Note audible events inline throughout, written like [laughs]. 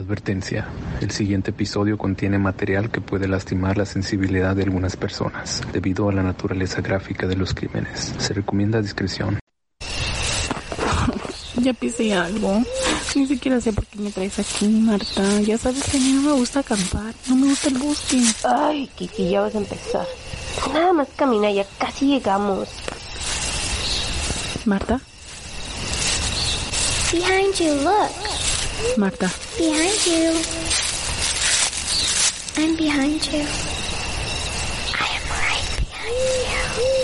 Advertencia. El siguiente episodio contiene material que puede lastimar la sensibilidad de algunas personas debido a la naturaleza gráfica de los crímenes. Se recomienda discreción. [laughs] Ya pisé algo. Ni siquiera sé por qué me traes aquí, Marta. Ya sabes que a mí no me gusta acampar. No me gusta el bosque. Ay, Kiki, ya vas a empezar. Nada más camina, ya casi llegamos. Marta, Behind you, look. Marta. Behind you. I'm behind you. I am right behind you.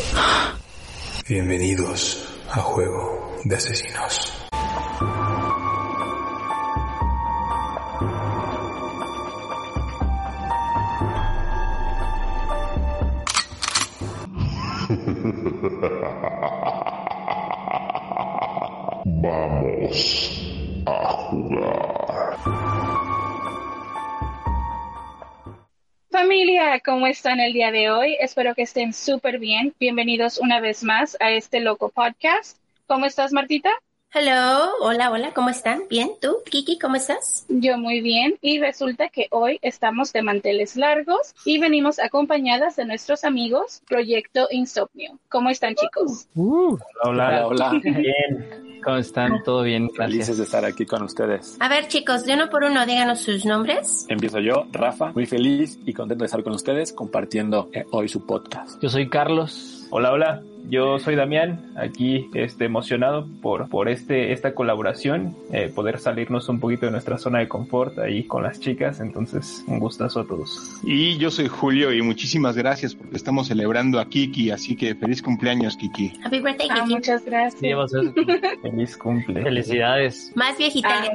Bienvenidos a Juego de Asesinos. [laughs] ¿cómo están el día de hoy? Espero que estén súper bien. Bienvenidos una vez más a este loco podcast. ¿Cómo estás, Martita? Hello, hola, hola, ¿cómo están? Bien, ¿tú, Kiki, cómo estás? Yo muy bien. Y resulta que hoy estamos de manteles largos y venimos acompañadas de nuestros amigos Proyecto Insomnio. ¿Cómo están, chicos? Uh, Hola, hola. [laughs] bien. ¿Cómo están? ¿Todo bien? Felices Gracias. de estar aquí con ustedes. A ver, chicos, de uno por uno, díganos sus nombres. Empiezo yo, Rafa, muy feliz y contento de estar con ustedes compartiendo eh, hoy su podcast. Yo soy Carlos. Hola, hola. Yo soy Damián, aquí este, emocionado por, por este, esta colaboración, eh, poder salirnos un poquito de nuestra zona de confort ahí con las chicas, entonces un gustazo a todos. Y yo soy Julio y muchísimas gracias porque estamos celebrando a Kiki, así que feliz cumpleaños Kiki. Happy birthday, Ah, muchas gracias. Sí, [laughs] Feliz cumple. Felicidades. Más viejita Ah.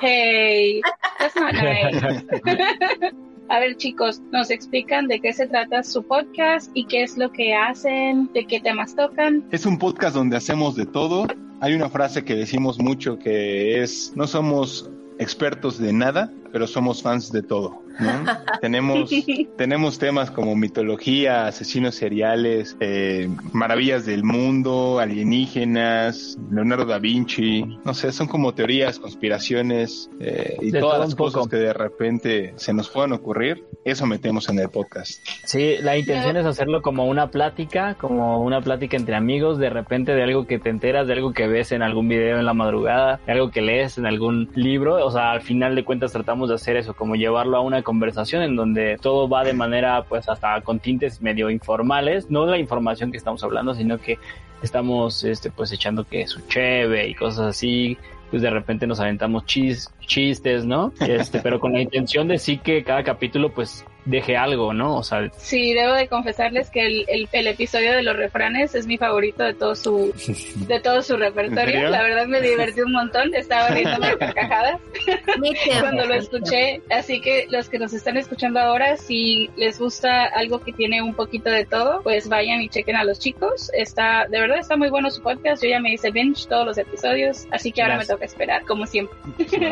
Hey, that's not [laughs] nice. [laughs] A ver, chicos, nos explican de qué se trata su podcast y qué es lo que hacen, de qué temas tocan. Es un podcast donde hacemos de todo. Hay una frase que decimos mucho que es, no somos expertos de nada, pero somos fans de todo. ¿no? [laughs] tenemos, tenemos temas como mitología, asesinos seriales, eh, maravillas del mundo, alienígenas, Leonardo da Vinci, no sé, son como teorías, conspiraciones eh, y De todas las poco. cosas que de repente se nos puedan ocurrir, eso metemos en el podcast. Sí, la intención es hacerlo como una plática, como una plática entre amigos, de repente de algo que te enteras, de algo que ves en algún video en la madrugada, de algo que lees en algún libro, o sea, al final de cuentas tratamos de hacer eso, como llevarlo a una conversación en donde todo va de manera pues hasta con tintes medio informales, no la información que estamos hablando, sino que estamos este pues echando que su cheve y cosas así, pues de repente nos aventamos chis, chistes, ¿no? Este, pero con la intención de sí que cada capítulo pues deje algo, ¿no? O sea, Sí, debo de confesarles que el, el, el episodio de los refranes es mi favorito de todo su [laughs] de todo su ¿En repertorio. La verdad me divertí un montón, estaba riéndome de carcajadas [laughs] cuando lo escuché. Así que los que nos están escuchando ahora, si les gusta algo que tiene un poquito de todo, pues vayan y chequen a los chicos. Está, de verdad está muy bueno su podcast. Yo ya me hice binge todos los episodios, así que ahora Gracias. me toca esperar, como siempre.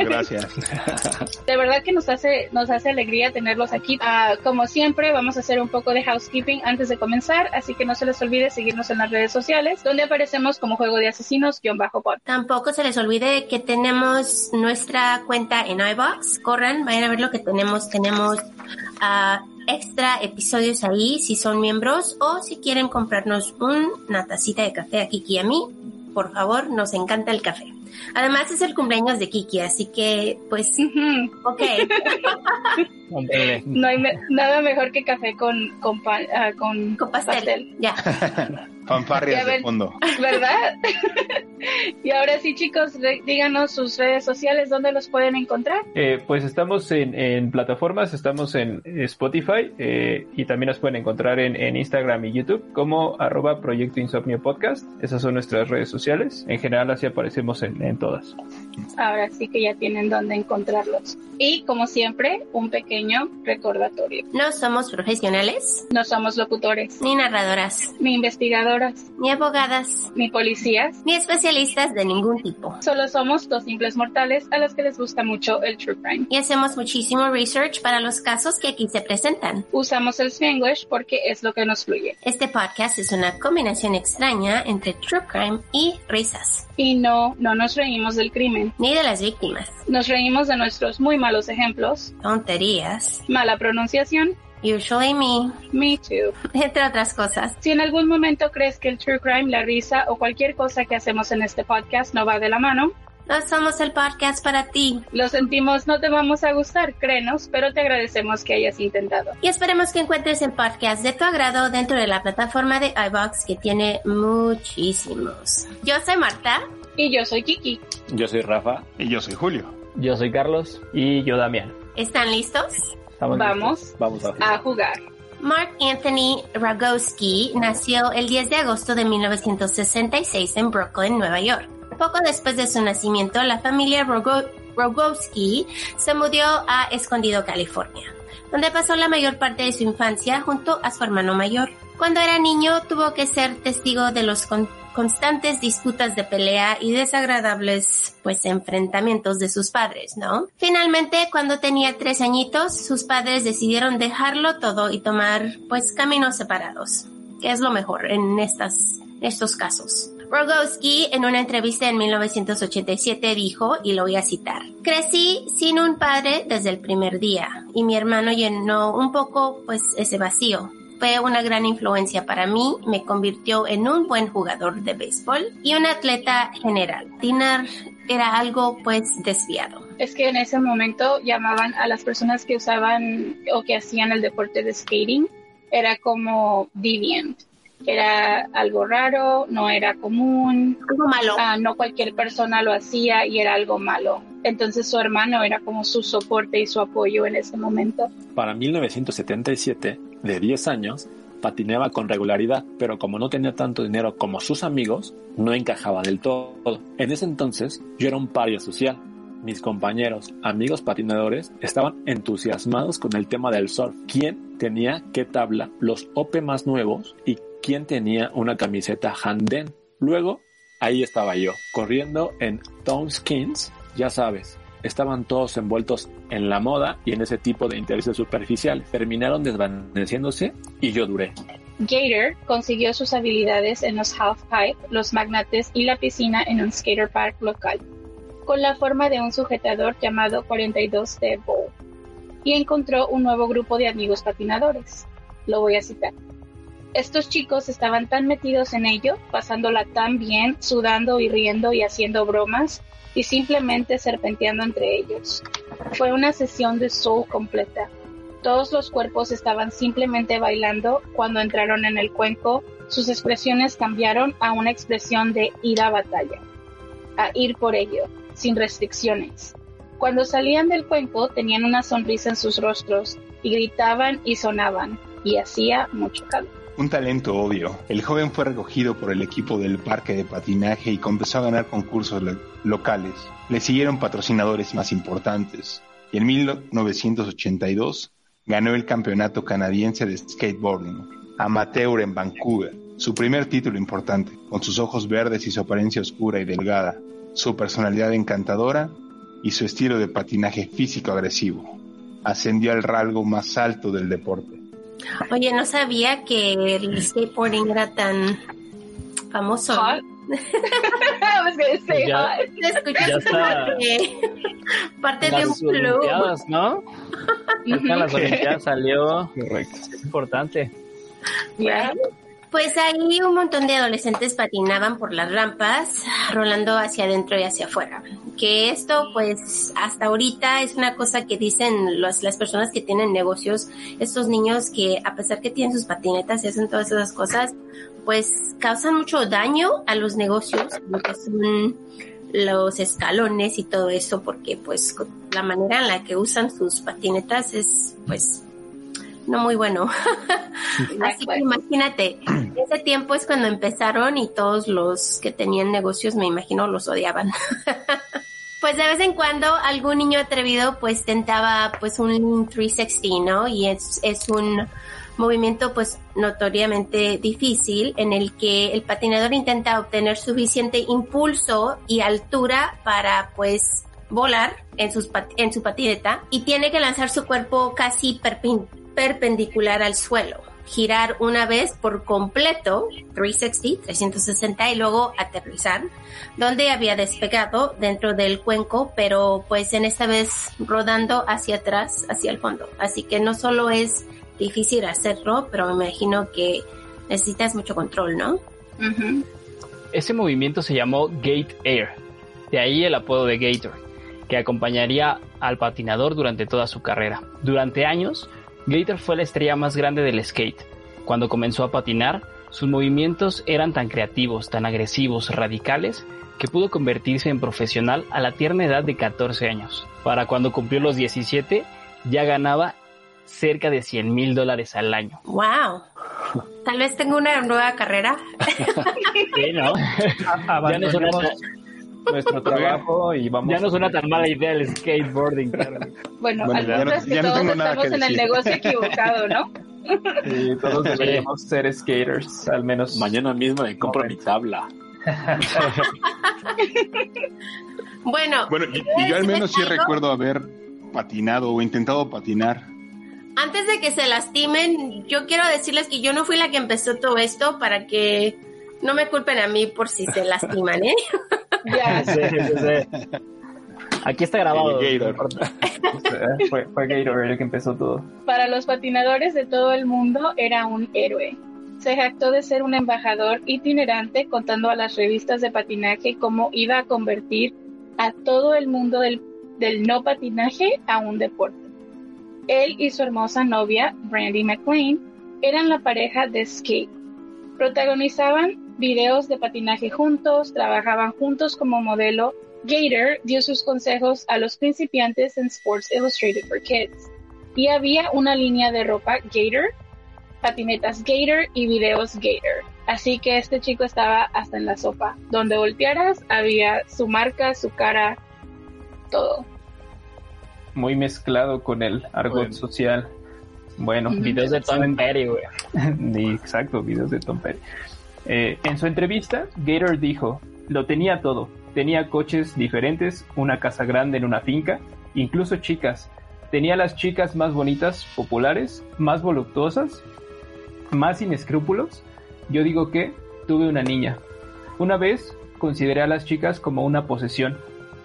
Gracias. [laughs] De verdad que nos hace, nos hace alegría tenerlos aquí. Ah, como siempre, vamos a hacer un poco de housekeeping antes de comenzar, así que no se les olvide seguirnos en las redes sociales, donde aparecemos como Juego de Asesinos-pod. Tampoco se les olvide que tenemos nuestra cuenta en iBox. Corran, vayan a ver lo que tenemos. Tenemos ah, extra episodios ahí si son miembros o si quieren comprarnos una tacita de café a Kiki y a mí. Por favor, nos encanta el café. Además es el cumpleaños de Kiki, así que pues ok. No hay me- nada mejor que café con, con, pan- ah, con, Con pastel. Ya. [laughs] Fanfarrias de fondo. ¿verdad? [laughs] y ahora sí, chicos, díganos sus redes sociales, ¿dónde los pueden encontrar? Eh, pues estamos en, en plataformas, estamos en Spotify eh, y también nos pueden encontrar en, en Instagram y YouTube como arroba Proyecto Insomnio Podcast. Esas son nuestras redes sociales. En general así aparecemos en, en todas. Ahora sí que ya tienen dónde encontrarlos. Y como siempre, un pequeño recordatorio. No somos profesionales No somos locutores. ni narradoras. Investigador investigadoras, ni abogadas, ni policías, ni especialistas de ningún tipo. Solo somos dos simples mortales a los que les gusta mucho el true crime. Y hacemos muchísimo research para los casos que aquí se presentan. Usamos el Spanglish porque es lo que nos fluye. Este podcast es una combinación extraña entre true crime y risas. Y no, no nos reímos del crimen. Ni de las víctimas. Nos reímos de nuestros muy malos ejemplos. Tonterías. Mala pronunciación. Usually me. Me too. Entre otras cosas. Si en algún momento crees que el true crime, la risa o cualquier cosa que hacemos en este podcast no va de la mano, no somos el podcast para ti. Lo sentimos, no te vamos a gustar, créenos, pero te agradecemos que hayas intentado. Y esperemos que encuentres el podcast de tu agrado dentro de la plataforma de iBox que tiene muchísimos. Yo soy Marta. Y yo soy Kiki. Yo soy Rafa. Y yo soy Julio. Yo soy Carlos. Y yo Damián. ¿Están listos? Estamos Vamos, listos. Vamos a jugar. a jugar. Mark Anthony Rogowski nació el 10 de agosto de 1966 en Brooklyn, Nueva York. Poco después de su nacimiento, la familia Rogo Rogowski se mudó a Escondido, California, donde pasó la mayor parte de su infancia junto a su hermano mayor. Cuando era niño tuvo que ser testigo de los con constantes disputas de pelea y desagradables pues enfrentamientos de sus padres, ¿no? Finalmente, cuando tenía tres añitos, sus padres decidieron dejarlo todo y tomar pues caminos separados, que es lo mejor en estas, estos casos. Rogowski en una entrevista en 1987 dijo, y lo voy a citar, crecí sin un padre desde el primer día y mi hermano llenó un poco pues ese vacío fue una gran influencia para mí, me convirtió en un buen jugador de béisbol y un atleta general. Dinner era algo pues desviado. Es que en ese momento llamaban a las personas que usaban o que hacían el deporte de skating, era como deviant. Era algo raro, no era común. Algo malo. Ah, no cualquier persona lo hacía y era algo malo. Entonces su hermano era como su soporte y su apoyo en ese momento. Para 1977, de 10 años, patinaba con regularidad, pero como no tenía tanto dinero como sus amigos, no encajaba del todo. En ese entonces, yo era un paria social. Mis compañeros, amigos patinadores, estaban entusiasmados con el tema del surf. ¿Quién tenía qué tabla, los OP más nuevos y quién tenía una camiseta Handen? Luego, ahí estaba yo, corriendo en Town Skins, ya sabes, estaban todos envueltos en la moda y en ese tipo de intereses superficiales. Terminaron desvaneciéndose y yo duré. Gator consiguió sus habilidades en los halfpipe, los magnates y la piscina en un skater park local, con la forma de un sujetador llamado 42 de Bowl, y encontró un nuevo grupo de amigos patinadores. Lo voy a citar. Estos chicos estaban tan metidos en ello, pasándola tan bien, sudando y riendo y haciendo bromas, y simplemente serpenteando entre ellos. Fue una sesión de soul completa. Todos los cuerpos estaban simplemente bailando cuando entraron en el cuenco, sus expresiones cambiaron a una expresión de ir a batalla, a ir por ello, sin restricciones. Cuando salían del cuenco tenían una sonrisa en sus rostros y gritaban y sonaban, y hacía mucho calor. Un talento obvio. El joven fue recogido por el equipo del parque de patinaje y comenzó a ganar concursos lo locales. Le siguieron patrocinadores más importantes. Y en 1982 ganó el campeonato canadiense de skateboarding, amateur en Vancouver, su primer título importante, con sus ojos verdes y su apariencia oscura y delgada, su personalidad encantadora y su estilo de patinaje físico agresivo. Ascendió al rango más alto del deporte. Oye, no sabía que el skateboarding era tan famoso. Pues [laughs] ya, ya está parte de un club. ¿no? En las Olimpiadas salió. Correcto. Es importante. Pues ahí un montón de adolescentes patinaban por las rampas, rolando hacia adentro y hacia afuera. Que esto, pues, hasta ahorita es una cosa que dicen las personas que tienen negocios, estos niños que a pesar que tienen sus patinetas y hacen todas esas cosas, pues causan mucho daño a los negocios, lo que son los escalones y todo eso, porque pues la manera en la que usan sus patinetas es, pues, no muy bueno. [laughs] Así que imagínate, ese tiempo es cuando empezaron y todos los que tenían negocios, me imagino, los odiaban. [laughs] pues de vez en cuando algún niño atrevido pues tentaba pues un 360, ¿no? Y es, es un movimiento pues notoriamente difícil en el que el patinador intenta obtener suficiente impulso y altura para pues volar en, sus pat- en su patineta y tiene que lanzar su cuerpo casi perpin- perpendicular al suelo, girar una vez por completo 360, 360 y luego aterrizar donde había despegado dentro del cuenco, pero pues en esta vez rodando hacia atrás, hacia el fondo. Así que no solo es difícil hacerlo, pero me imagino que necesitas mucho control, ¿no? Ese movimiento se llamó Gate Air, de ahí el apodo de Gator, que acompañaría al patinador durante toda su carrera. Durante años, Gator fue la estrella más grande del skate. Cuando comenzó a patinar, sus movimientos eran tan creativos, tan agresivos, radicales, que pudo convertirse en profesional a la tierna edad de 14 años. Para cuando cumplió los 17, ya ganaba cerca de 100 mil dólares al año. ¡Wow! Tal vez tengo una nueva carrera. [laughs] Sí, ¿no? [laughs] Ya no nuestro trabajo y vamos Ya no a- suena tan mala idea el skateboarding. [laughs] claro. Bueno, Bueno, al ya no- es que ya no todos tengo nada estamos que en el negocio equivocado, ¿no? [laughs] Sí, todos deberíamos ser skaters, al menos. Mañana mismo me compro mi tabla. [laughs] Bueno, Bueno, y, y yo al menos sí recuerdo haber patinado o intentado patinar. antes de que se lastimen, yo quiero decirles que yo no fui la que empezó todo esto para que no me culpen a mí por si se lastiman, ¿eh? Ya. Sí, sí, sí. Aquí está grabado. El Gator. [laughs] Fue, fue Gator el que empezó todo. Para los patinadores de todo el mundo era un héroe. Se jactó de ser un embajador itinerante contando a las revistas de patinaje cómo iba a convertir a todo el mundo del, del no patinaje a un deporte. Él y su hermosa novia, Brandy McLean, eran la pareja de skate. Protagonizaban videos de patinaje juntos, trabajaban juntos como modelo. Gator dio sus consejos a los principiantes en Sports Illustrated for Kids. Y había una línea de ropa Gator, patinetas Gator y videos Gator. Así que este chico estaba hasta en la sopa. Donde voltearas había su marca, su cara, todo. Muy mezclado con el argot Bueno. social. Bueno. Videos de Tom Petty, güey. [laughs] Exacto, videos de Tom Petty. Eh, en su entrevista, Gator dijo, lo tenía todo. Tenía coches diferentes, una casa grande en una finca, incluso chicas. Tenía las chicas más bonitas, populares, más voluptuosas, más sin escrúpulos. Yo digo que tuve una niña. Una vez consideré a las chicas como una posesión.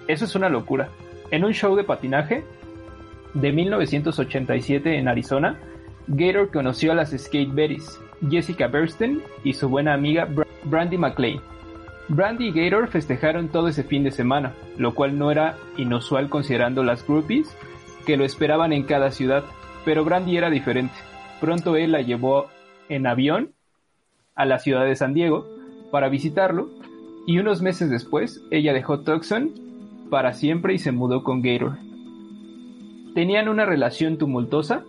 Eso es una locura. En un show de patinaje de 1987 en Arizona, Gator conoció a las Skate Berries, Jessica Bernstein y su buena amiga Bra- Brandy McLean. Brandy y Gator festejaron todo ese fin de semana, lo cual no era inusual considerando las groupies que lo esperaban en cada ciudad, pero Brandy era diferente. Pronto él la llevó en avión a la ciudad de San Diego para visitarlo y unos meses después ella dejó Tucson para siempre y se mudó con Gator. Tenían una relación tumultuosa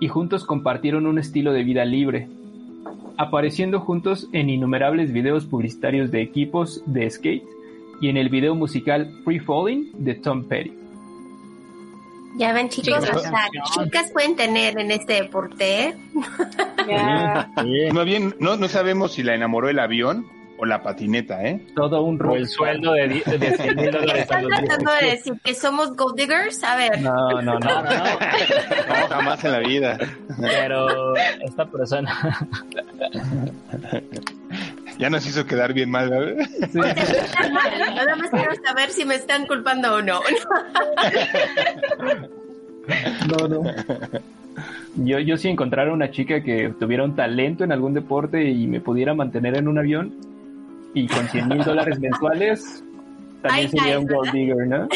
y juntos compartieron un estilo de vida libre, apareciendo juntos en innumerables videos publicitarios de equipos de skate y en el video musical Free Falling de Tom Petty. Ya ven, chicos, Chicas. pueden tener en este deporte, ¿eh? Más bien, no, no sabemos si la enamoró el avión o la patineta, ¿eh? Todo un O rol. el sueldo de, de 100 mil dólares a ¿Están los tratando de 17. decir que somos gold diggers? A ver. No, no, no. No, no, no. No, jamás en la vida. Pero esta persona. Ya nos hizo quedar bien mal, ¿verdad? Mal. Nada más quiero saber si me están culpando o no. No, no. Yo, yo si encontrara una chica que tuviera un talento en algún deporte y me pudiera mantener en un avión y con 100 mil dólares mensuales, también Ay, sería un gold digger, ¿no?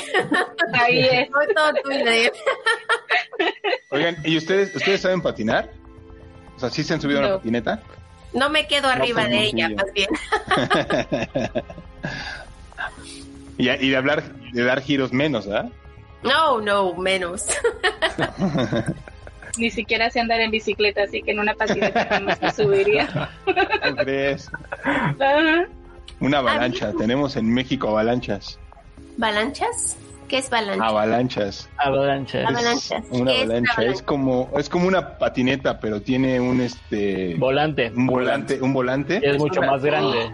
Ahí es. Fue todo tuyo. Oigan, ¿y ustedes, ustedes saben patinar? O sea, ¿sí se han subido a No. una patineta? No me quedo arriba de no, ella, más bien. [laughs] y, y de hablar, de dar giros menos, ¿ah? No, no, menos. [laughs] Ni siquiera sé andar en bicicleta, así que en una patineta jamás me subiría. [laughs] Ajá. Una avalancha. Tenemos en México avalanchas. ¿Balanchas? ¿Qué es avalancha? Avalanchas. Avalancha. Avalanchas. Una ¿Qué es avalancha avalancha? es como es como una patineta, pero tiene un este Volante. un volante, un volante. Es mucho una- más grande.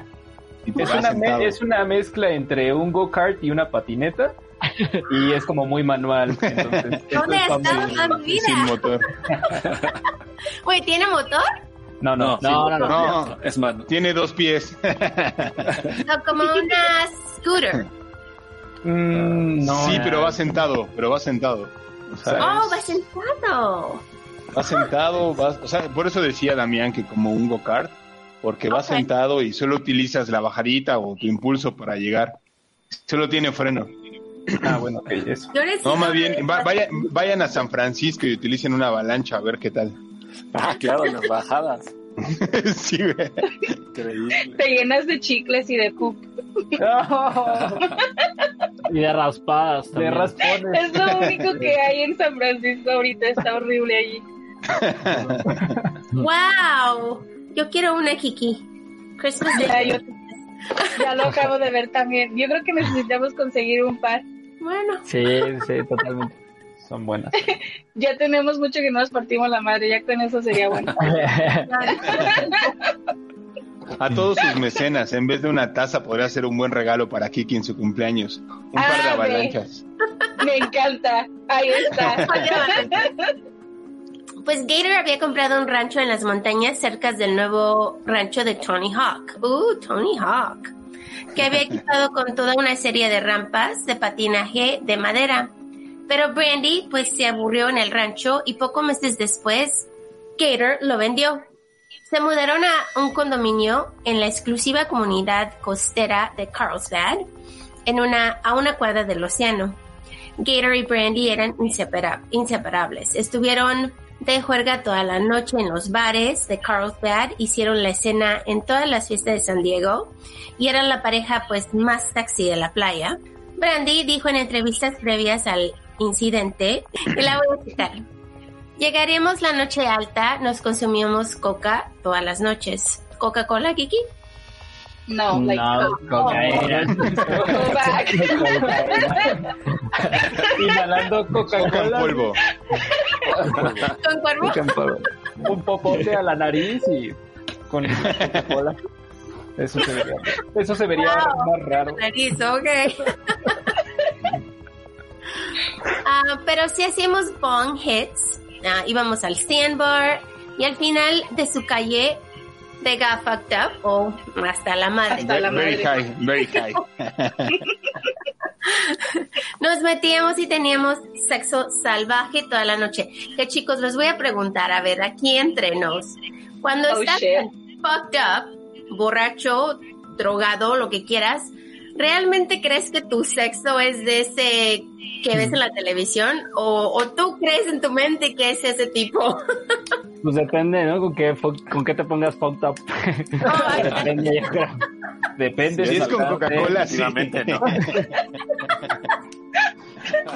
y Es una, es una mezcla entre un go-kart y una patineta. Y es como muy manual. Entonces, ¿Dónde está la vida? sin motor. [laughs] Güey, ¿tiene motor? No, no, No, No, no, no. No, Es mano. tiene dos pies. [laughs] No, como una scooter. Mm, no, sí, pero va sentado, pero va sentado. O sea, Oh, va sentado. va sentado, va- o sea, por eso decía Damián que como un go-kart, porque va sentado y solo utilizas la bajadita o tu impulso para llegar. Solo tiene freno. Ah, bueno, ok, eso. No, más bien, va- vaya- vayan a San Francisco y utilicen una avalancha a ver qué tal. [laughs] Ah, claro, las bajadas. [laughs] sí, güey. Increíble. Te llenas de chicles y de poop. [laughs] Y de raspadas De también. raspones. Es lo único que hay en San Francisco ahorita. Está horrible allí. ¡Wow! Yo quiero una Kiki. Christmas Ya, Day. yo- ya lo acabo de ver también. Yo creo que necesitamos conseguir un par. Bueno, Sí, sí, totalmente. Son buenas. [laughs] Ya tenemos mucho que no nos partimos la madre. Ya con eso sería bueno. [laughs] A todos sus mecenas, en vez de una taza, podría ser un buen regalo para Kiki en su cumpleaños. Un par de Ah, avalanchas. Me encanta. Ahí está. [laughs] pues Gator había comprado un rancho en las montañas cerca del nuevo rancho de Tony Hawk. Uh, Tony Hawk. Que había equipado con toda una serie de rampas de patinaje de madera. Pero Brandy pues se aburrió en el rancho y pocos meses después Gator lo vendió. Se mudaron a un condominio en la exclusiva comunidad costera de Carlsbad, en una, a una cuadra del océano. Gator y Brandy eran insepara- inseparables. Estuvieron de juerga toda la noche en los bares de Carlsbad, hicieron la escena en todas las fiestas de San Diego y eran la pareja pues más sexy de la playa. Brandy dijo en entrevistas previas al incidente, y la voy a citar, llegaremos la noche alta, nos consumíamos coca todas las noches. ¿Coca-Cola, Kiki? No, like, No. [laughs] Inhalando Coca en Coca-Cola. polvo. ¿Con cuervo? Un popote a la nariz y con Coca-Cola. Eso se vería, eso se vería Wow. más raro. Nariz, ok. Ah, pero si hacíamos bong hits, ah, íbamos al sandbar y al final de su calle de got fucked up o hasta la madre. Hasta la Very madre. high, very high. [laughs] Nos metíamos y teníamos sexo salvaje toda la noche. Que chicos, les voy a preguntar, a ver, aquí entre nos. Cuando Oh, estás shit. fucked up, borracho, drogado, lo que quieras, ¿realmente crees que tu sexo es de ese que ves en la televisión? ¿O, o tú crees en tu mente que es ese tipo? [laughs] Pues depende, ¿no? Con qué, fo- con qué te pongas fucked up. [laughs] depende, yo creo. Depende. Si de es con. Coca-Cola, sí. No. [laughs]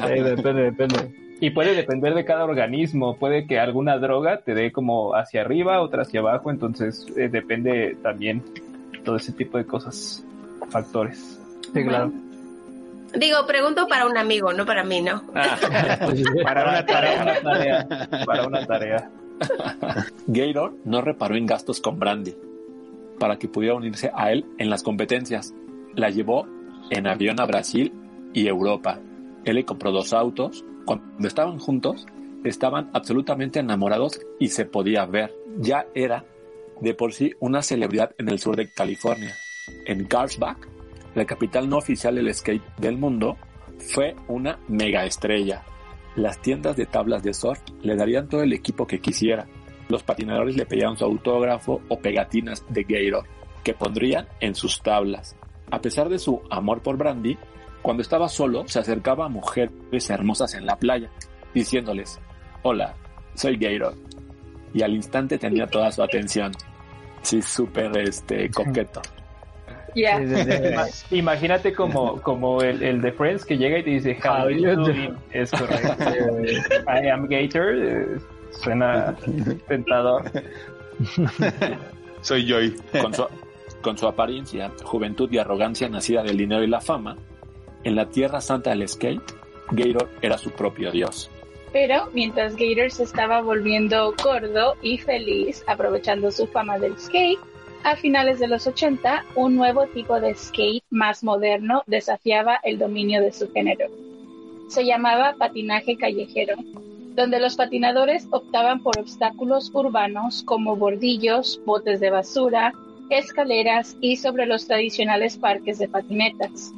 Sí, depende, depende. Y puede depender de cada organismo. Puede que alguna droga te dé como hacia arriba, otra hacia abajo. Entonces eh, depende también todo ese tipo de cosas, factores. Sí, claro. Digo, pregunto para un amigo, no para mí, ¿no? [laughs] Para una tarea. una tarea. Para una tarea. Gator no reparó en gastos con Brandy para que pudiera unirse a él en las competencias. La llevó en avión a Brasil y Europa. Él le compró dos autos. Cuando estaban juntos, estaban absolutamente enamorados y se podía ver. Ya era de por sí una celebridad en el sur de California. En Carlsbad, la capital no oficial del skate del mundo, fue una mega estrella. Las tiendas de tablas de surf le darían todo el equipo que quisiera. Los patinadores le pedían su autógrafo o pegatinas de Gator que pondrían en sus tablas. A pesar de su amor por Brandy, cuando estaba solo se acercaba a mujeres hermosas en la playa, diciéndoles, hola, soy Gator. Y al instante tenía toda su atención. Sí, súper este, coqueto. Ya. Sí, sí, sí. [laughs] Ima- Imagínate como, como el, el de Friends que llega y te dice, How you doing? Es correcto. [laughs] I am Gator. eh, Suena tentador. Soy Joy. Con su, con su apariencia, juventud y arrogancia nacida del dinero y la fama, en la tierra santa del skate, Gator era su propio dios. Pero mientras Gator se estaba volviendo gordo y feliz, aprovechando su fama del skate, a finales de los 80, un nuevo tipo de skate más moderno desafiaba el dominio de su género. Se llamaba patinaje callejero, donde los patinadores optaban por obstáculos urbanos como bordillos, botes de basura, escaleras y sobre los tradicionales parques de patinetas.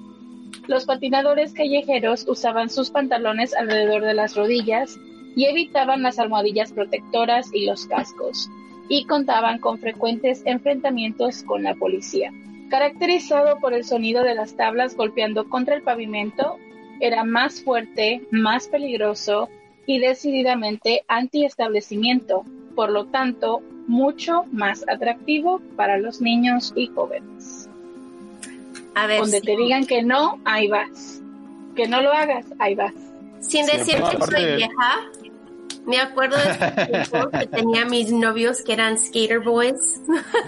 Los patinadores callejeros usaban sus pantalones alrededor de las rodillas y evitaban las almohadillas protectoras y los cascos, y contaban con frecuentes enfrentamientos con la policía. Caracterizado por el sonido de las tablas golpeando contra el pavimento, era más fuerte, más peligroso y decididamente anti-establecimiento, por lo tanto, mucho más atractivo para los niños y jóvenes. A ver, Donde sí. te digan que no, ahí vas. Que no lo hagas, ahí vas. sin decir que soy vieja, me acuerdo de ese [laughs] tiempo que tenía mis novios que eran skater boys.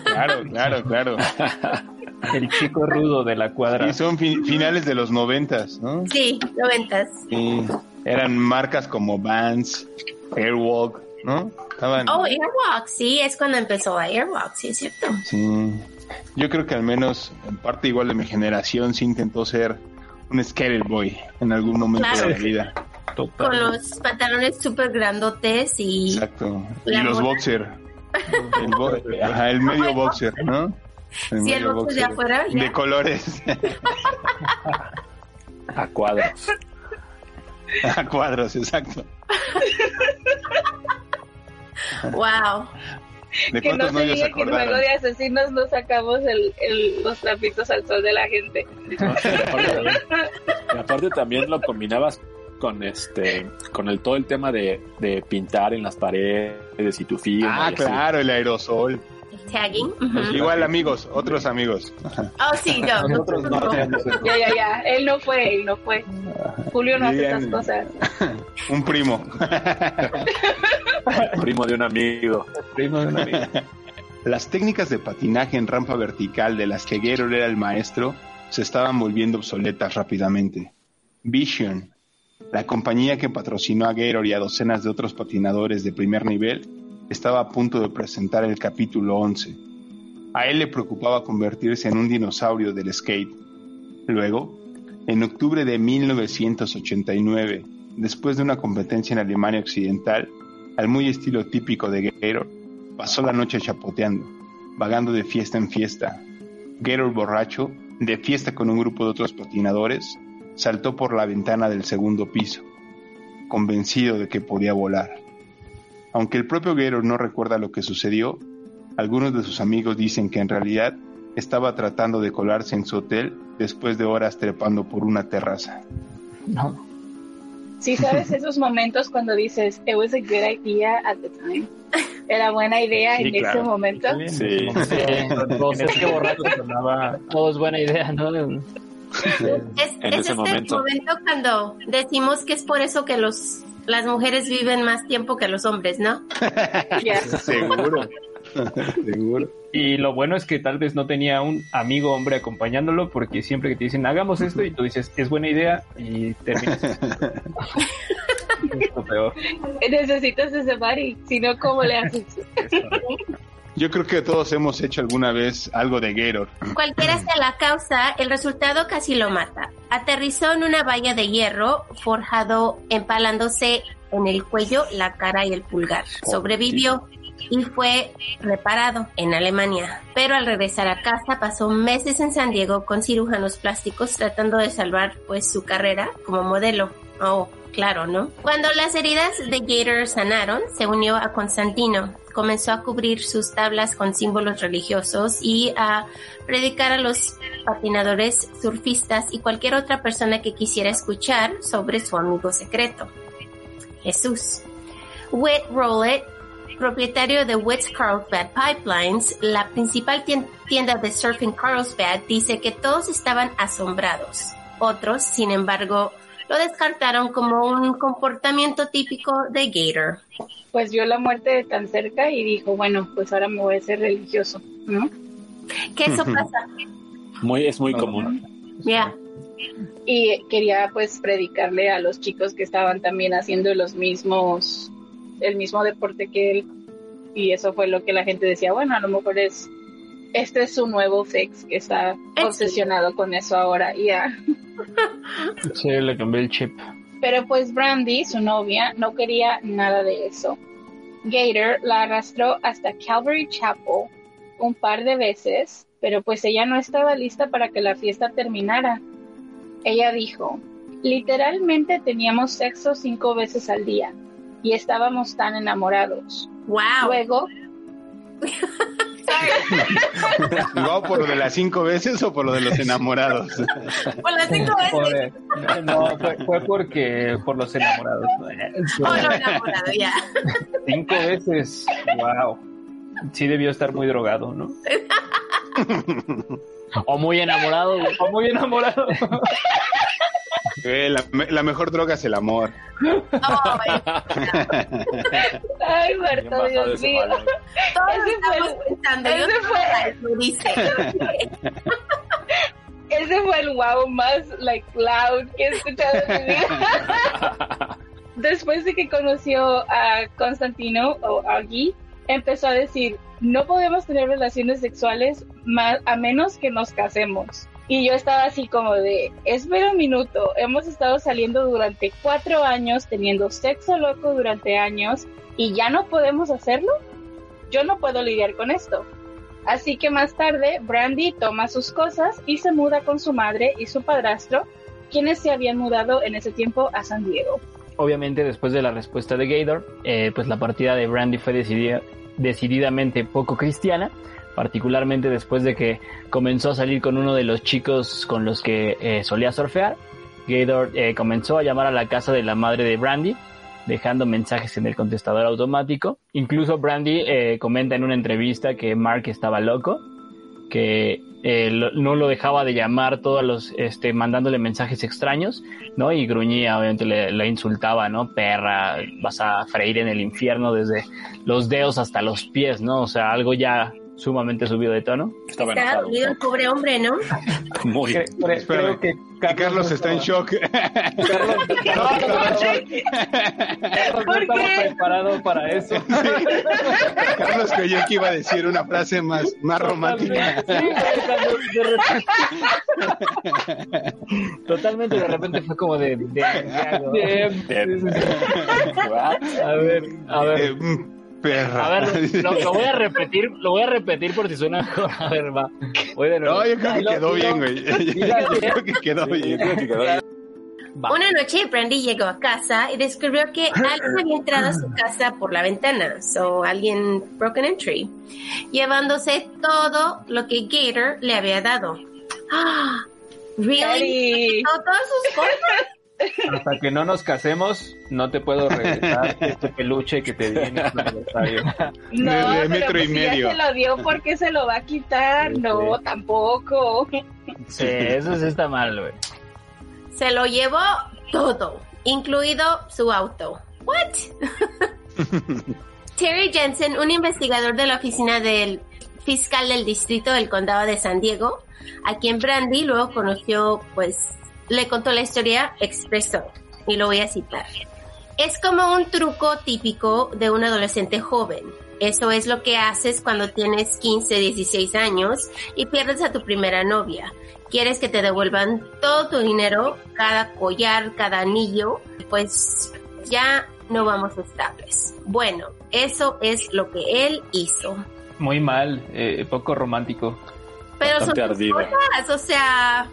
Claro, claro, claro. El chico rudo de la cuadra. Y son fi- finales de los noventas, ¿no? Sí, noventas. Sí. Eran marcas como Vans, Airwalk, ¿no? Estaban, Oh, Airwalk, sí, es cuando empezó la Airwalk, sí, es cierto. sí. Yo creo que al menos en parte igual de mi generación sí intentó ser un skater boy en algún momento Claro. de la vida. Con los pantalones súper grandotes y Exacto. Y los boxer. El, bo- [laughs] ajá, el medio boxer, ¿no? Sí, el medio boxer de afuera, ya. De colores. [laughs] A cuadros. [laughs] A cuadros, exacto. wow. ¿De Que no cuántos se diga que en juego de asesinos no sacamos el, el- los trapitos al sol de la gente. Y aparte, y aparte también lo combinabas con este con el todo el tema de, de pintar en las paredes y tu firma. Ah, y claro, el aerosol. Tagging. Igual amigos, otros amigos. Oh, sí, no. [laughs] Nosotros no. Ya, ya, ya. Él no fue, él no fue. Julio no hace esas cosas. [laughs] Un primo. [laughs] Primo de un amigo. Primo de un amigo. Las técnicas de patinaje en rampa vertical de las que Gator era el maestro se estaban volviendo obsoletas rápidamente. Vision, la compañía que patrocinó a Gator y a docenas de otros patinadores de primer nivel, estaba a punto de presentar el capítulo 11. A él le preocupaba convertirse en un dinosaurio del skate. Luego, en octubre de 1989, después de una competencia en Alemania Occidental, al muy estilo típico de Gator, pasó la noche chapoteando, vagando de fiesta en fiesta. Gator borracho, de fiesta con un grupo de otros patinadores, saltó por la ventana del segundo piso, convencido de que podía volar. Aunque el propio Gator no recuerda lo que sucedió, algunos de sus amigos dicen que en realidad estaba tratando de colarse en su hotel después de horas trepando por una terraza. No. Sí, sabes [laughs] esos momentos cuando dices, it was a good idea at the time. Era buena idea Sí, en ese momento. Sí. Borracho sonaba. Todo es buena idea, ¿no? [laughs] Es, En es ese este momento. momento. cuando decimos que es por eso que los las mujeres viven más tiempo que los hombres, ¿no? [laughs] [laughs] Seguro. Seguro. Y lo bueno es que tal vez no tenía un amigo hombre acompañándolo, porque siempre que te dicen hagamos esto y tú dices es buena idea y terminas. es lo peor. Necesitas ese body, si no, ¿cómo le haces? Yo creo que todos hemos hecho alguna vez algo de Gator. [laughs] Cualquiera sea la causa, el resultado casi lo mata. Aterrizó en una valla de hierro forjado empalándose en el cuello, la cara y el pulgar. Sobrevivió y fue reparado en Alemania. Pero al regresar a casa pasó meses en San Diego con cirujanos plásticos tratando de salvar pues su carrera como modelo. Oh, claro, ¿no? Cuando las heridas de Gator sanaron, se unió a Constantino. Comenzó a cubrir sus tablas con símbolos religiosos y a predicar a los patinadores, surfistas y cualquier otra persona que quisiera escuchar sobre su amigo secreto, Jesús. Whit Rowlett, propietario de Whit's Carlsbad Pipelines, la principal tien- tienda de surf en Carlsbad, dice que todos estaban asombrados. Otros, sin embargo, lo descartaron como un comportamiento típico de Gator. Pues vio la muerte de tan cerca y dijo, bueno, pues ahora me voy a ser religioso, ¿no? Que eso pasa. Muy, es muy común. Ya. y quería pues predicarle a los chicos que estaban también haciendo los mismos, el mismo deporte que él y eso fue lo que la gente decía, bueno, a lo mejor es, este es su nuevo fix que está obsesionado con eso ahora, ya. [laughs] Sí, le cambié el chip. Pero pues Brandy, su novia, no quería nada de eso. Gator la arrastró hasta Calvary Chapel un par de veces, pero pues ella no estaba lista para que la fiesta terminara. Ella dijo, literalmente teníamos sexo cinco veces al día y estábamos tan enamorados. Wow. Luego, [laughs] [laughs] ¿Jugó por lo de las cinco veces o por lo de los enamorados? Por las cinco Por, veces. eh, no, fue, fue porque por los enamorados. Oh, no, enamorado, ya. Cinco veces. Wow. Sí debió estar muy drogado, ¿no? [laughs] O muy enamorado. O muy enamorado. [laughs] Eh, la, me- la mejor droga es el amor. Oh, ay, Marta, Dios mío. palo. todos Ese estamos fue- pensando. Yo ese no fue- lo dice. [laughs] Ese fue el wow más like loud que he escuchado en mi vida. [laughs] Después de que conoció a Constantino o Augie, empezó a decir, no podemos tener relaciones sexuales más, a menos que nos casemos. Y yo estaba así como de, espera un minuto, hemos estado saliendo durante cuatro años, teniendo sexo loco durante años, y ya no podemos hacerlo. Yo no puedo lidiar con esto. Así que más tarde, Brandy toma sus cosas y se muda con su madre y su padrastro, quienes se habían mudado en ese tiempo a San Diego. Obviamente, después de la respuesta de Gator, eh, pues la partida de Brandy fue decidida, decididamente poco cristiana, particularmente después de que comenzó a salir con uno de los chicos con los que eh, solía surfear. Gator eh, comenzó a llamar a la casa de la madre de Brandy, dejando mensajes en el contestador automático. Incluso Brandy eh, comenta en una entrevista que Mark estaba loco, que no lo dejaba de llamar todos los, este, mandándole mensajes extraños, ¿no? Y gruñía, obviamente le, le insultaba, ¿no? Perra, vas a freír en el infierno desde los dedos hasta los pies, ¿no? O sea, algo ya sumamente subido de tono. Está dolido el pobre hombre, ¿no? [laughs] Muy. Espérame. creo que Carlos, Carlos está en shock. Carlos, [laughs] Carlos no ¿Por estaba qué? preparado para eso. Carlos creyó que iba a decir una frase más, más romántica. Sí, güey, cuando de repente- Totalmente de repente fue como de... de- de- Bien. [laughs] What? a ver, a ver. Eh, mm, perra. A ver, [laughs] lo, lo voy a repetir, lo voy a repetir por si suena mejor. A ver, va. Voy de nuevo. No, yo creo que Dilo, quedó bien, güey. [laughs] Yo creo que quedó bien. Va. Una noche Brandy llegó a casa y descubrió que alguien había entrado a su casa por la ventana, so alguien broken entry, llevándose todo lo que Gator le había dado. Ah, [gasps] really? Daddy. ¿No todas sus cosas? Hasta que no nos casemos, no te puedo regresar [laughs] este peluche que te di en tu aniversario. [laughs] No, De- de pero metro pues y si medio. ya se lo dio, ¿por qué se lo va a quitar? Sí, No, sí. tampoco. Sí, eso sí está mal, güey. Se lo llevó todo, incluido su auto. What? [laughs] Terry Jensen, un investigador de la oficina del fiscal del distrito del condado de San Diego, a quien Brandy luego conoció, pues le contó la historia, expresó, y lo voy a citar. Es como un truco típico de un adolescente joven. Eso es lo que haces cuando tienes 15, 16 años y pierdes a tu primera novia. Quieres que te devuelvan todo tu dinero, cada collar, cada anillo, pues ya no vamos estables. Bueno, eso es lo que él hizo. Muy mal, eh, poco romántico. Pero son sus cosas, o sea,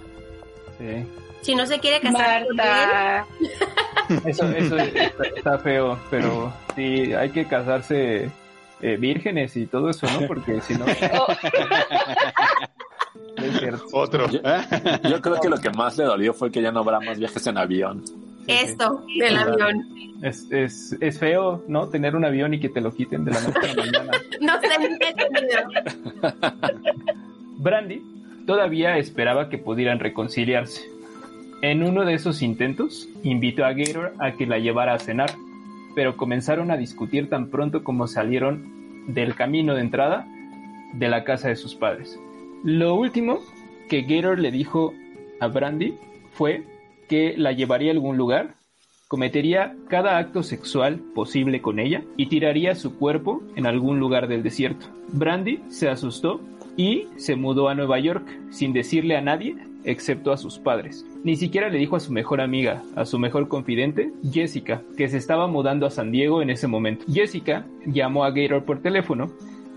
Sí. Si no se quiere casar con él, Marta. Eso, eso está, está feo, pero sí, hay que casarse eh, vírgenes y todo eso, ¿no? Porque si no... Oh, [laughs] es. Otro. Yo- Yo creo que lo que más le dolió fue que ya no habrá más viajes en avión. esto del Claro. avión. Es, es, es feo, ¿no? Tener un avión y que te lo quiten de la noche a la mañana. [laughs] No sé. Brandy todavía esperaba que pudieran reconciliarse. En uno de esos intentos, invitó a Gator a que la llevara a cenar, pero comenzaron a discutir tan pronto como salieron del camino de entrada de la casa de sus padres. Lo último que Gator le dijo a Brandy fue que la llevaría a algún lugar, cometería cada acto sexual posible con ella y tiraría su cuerpo en algún lugar del desierto. Brandy se asustó y se mudó a Nueva York sin decirle a nadie excepto a sus padres. Ni siquiera le dijo a su mejor amiga, a su mejor confidente, Jessica, que se estaba mudando a San Diego en ese momento. Jessica llamó a Gator por teléfono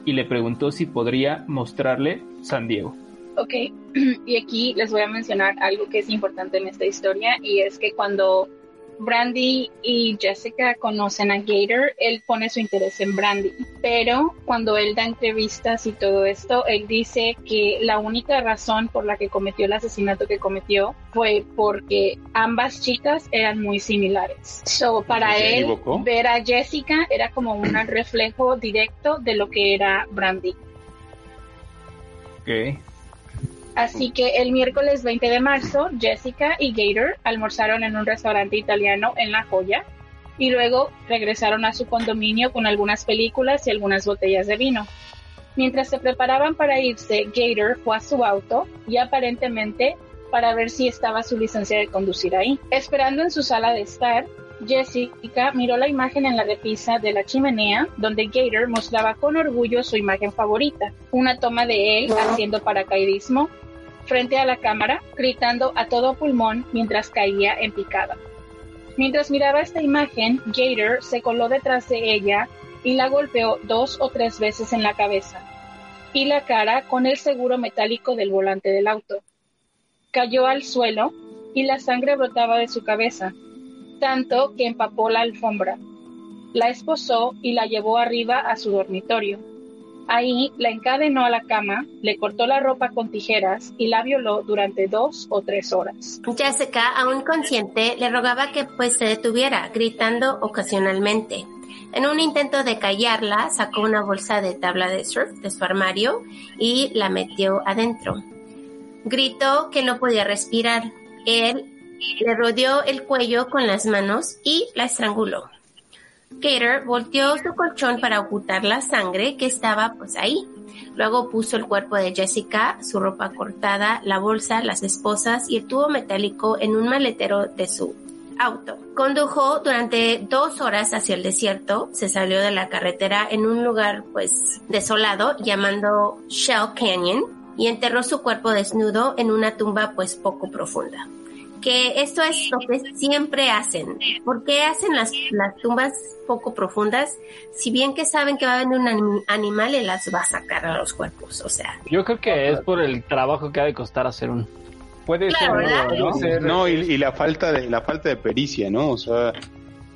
y le preguntó si podría mostrarle San Diego. Ok, [clears throat] y aquí les voy a mencionar algo que es importante en esta historia y es que cuando Brandy y Jessica conocen a Gator, él pone su interés en Brandy, pero cuando él da entrevistas y todo esto, él dice que la única razón por la que cometió el asesinato que cometió fue porque ambas chicas eran muy similares. So, para él, ver a Jessica era como un reflejo directo de lo que era Brandy. Ok. Así que el miércoles 20 de marzo, Jessica y Gator almorzaron en un restaurante italiano en La Joya y luego regresaron a su condominio con algunas películas y algunas botellas de vino. Mientras se preparaban para irse, Gator fue a su auto y aparentemente para ver si estaba su licencia de conducir ahí. Esperando en su sala de estar, Jessica miró la imagen en la repisa de la chimenea donde Gator mostraba con orgullo su imagen favorita, una toma de él haciendo paracaidismo frente a la cámara, gritando a todo pulmón mientras caía en picada. Mientras miraba esta imagen, Gator se coló detrás de ella y la golpeó dos o tres veces en la cabeza y la cara con el seguro metálico del volante del auto. Cayó al suelo y la sangre brotaba de su cabeza, tanto que empapó la alfombra. La esposó y la llevó arriba a su dormitorio. Ahí la encadenó a la cama, le cortó la ropa con tijeras y la violó durante dos o tres horas. Jessica, aún consciente, le rogaba que pues se detuviera, gritando ocasionalmente. En un intento de callarla, sacó una bolsa de tabla de surf de su armario y la metió adentro. Gritó que no podía respirar. Él le rodeó el cuello con las manos y la estranguló. Gator volteó su colchón para ocultar la sangre que estaba pues ahí. Luego puso el cuerpo de Jessica, su ropa cortada, la bolsa, las esposas y el tubo metálico en un maletero de su auto. Condujo durante dos horas hacia el desierto, se salió de la carretera en un lugar pues desolado llamando Shell Canyon y enterró su cuerpo desnudo en una tumba pues poco profunda que esto es lo que siempre hacen. ¿Por qué hacen las, las tumbas poco profundas? Si bien que saben que va a venir un animal y las va a sacar a los cuerpos, o sea. Yo creo que es por el trabajo que ha de costar hacer un. Puede ser, ¿no? y, la falta de la falta de pericia, ¿no? O sea,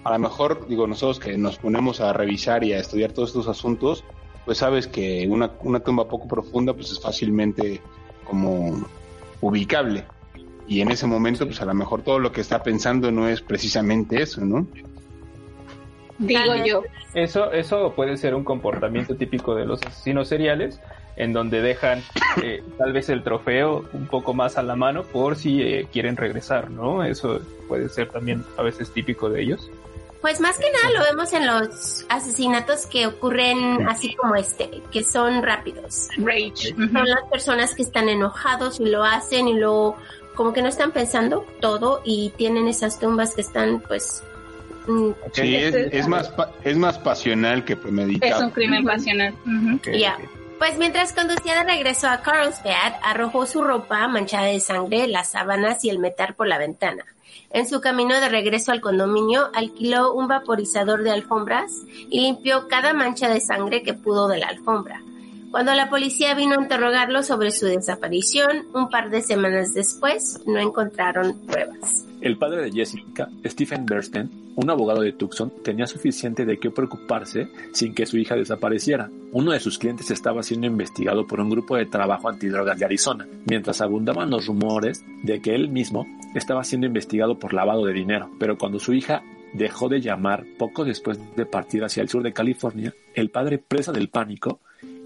a lo mejor digo nosotros que nos ponemos a revisar y a estudiar todos estos asuntos, pues sabes que una, una tumba poco profunda pues es fácilmente como ubicable y en ese momento, pues a lo mejor todo lo que está pensando no es precisamente eso, ¿no? Digo yo. Eso, eso puede ser un comportamiento típico de los asesinos seriales, en donde dejan eh, tal vez el trofeo un poco más a la mano por si eh, quieren regresar, ¿no? Eso puede ser también a veces típico de ellos. Pues más que nada lo vemos en los asesinatos que ocurren así como este, que son rápidos. Rage. Son las personas que están enojados y lo hacen y lo como que no están pensando todo y tienen esas tumbas que están pues mm, sí es, más es más pasional que premeditado es un crimen pasional. Ya. Pues mientras conducía de regreso a Carlsbad arrojó su ropa manchada de sangre las sábanas y el metal por la ventana. En su camino de regreso al condominio, alquiló un vaporizador de alfombras y limpió cada mancha de sangre que pudo de la alfombra. Cuando la policía vino a interrogarlo sobre su desaparición, un par de semanas después, no encontraron pruebas. El padre de Jessica, Stephen Bernstein, un abogado de Tucson, tenía suficiente de qué preocuparse sin que su hija desapareciera. Uno de sus clientes estaba siendo investigado por un grupo de trabajo antidrogas de Arizona, mientras abundaban los rumores de que él mismo estaba siendo investigado por lavado de dinero. Pero cuando su hija dejó de llamar poco después de partir hacia el sur de California, el padre, presa del pánico,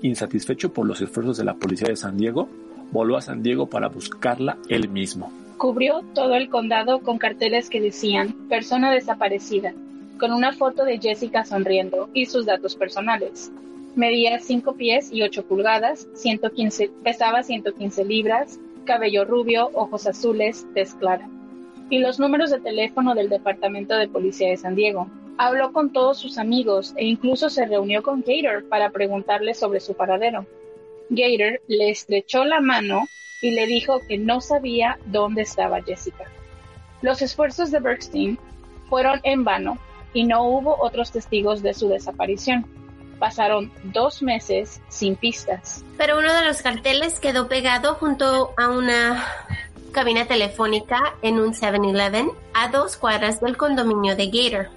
Insatisfecho por los esfuerzos de la policía de San Diego, voló a San Diego para buscarla él mismo. Cubrió todo el condado con carteles que decían persona desaparecida, con una foto de Jessica sonriendo y sus datos personales. Medía 5 pies y 8 pulgadas, 115, pesaba 115 libras, cabello rubio, ojos azules, tez clara. y los números de teléfono del Departamento de Policía de San Diego. Habló con todos sus amigos e incluso se reunió con Gator para preguntarle sobre su paradero. Gator le estrechó la mano y le dijo que no sabía dónde estaba Jessica. Los esfuerzos de Bergstein fueron en vano y no hubo otros testigos de su desaparición. Pasaron dos meses sin pistas. Pero uno de los carteles quedó pegado junto a una cabina telefónica en un 7-Eleven a dos cuadras del condominio de Gator,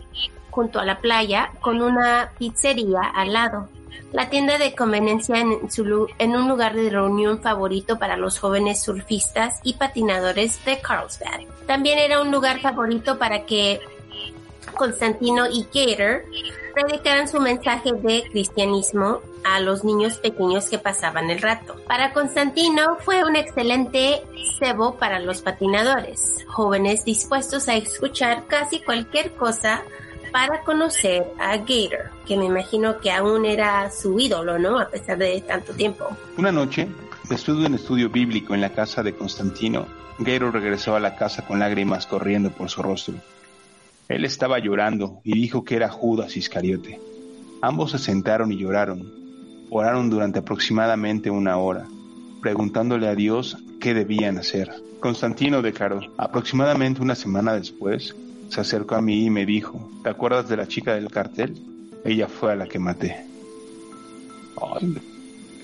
junto a la playa, con una pizzería al lado. La tienda de conveniencia en, su en un lugar de reunión favorito para los jóvenes surfistas y patinadores de Carlsbad. También era un lugar favorito para que Constantino y Gator predicaran su mensaje de cristianismo a los niños pequeños que pasaban el rato. Para Constantino fue un excelente cebo para los patinadores, jóvenes dispuestos a escuchar casi cualquier cosa para conocer a Gator, que me imagino que aún era su ídolo, ¿no? A pesar de tanto tiempo. Una noche, después de un estudio bíblico en la casa de Constantino, Gator regresó a la casa con lágrimas corriendo por su rostro. Él estaba llorando y dijo que era Judas Iscariote. Ambos se sentaron y lloraron. Oraron durante aproximadamente una hora, preguntándole a Dios qué debían hacer. Constantino declaró, aproximadamente una semana después, se acercó a mí y me dijo, ¿te acuerdas de la chica del cartel? Ella fue a la que maté.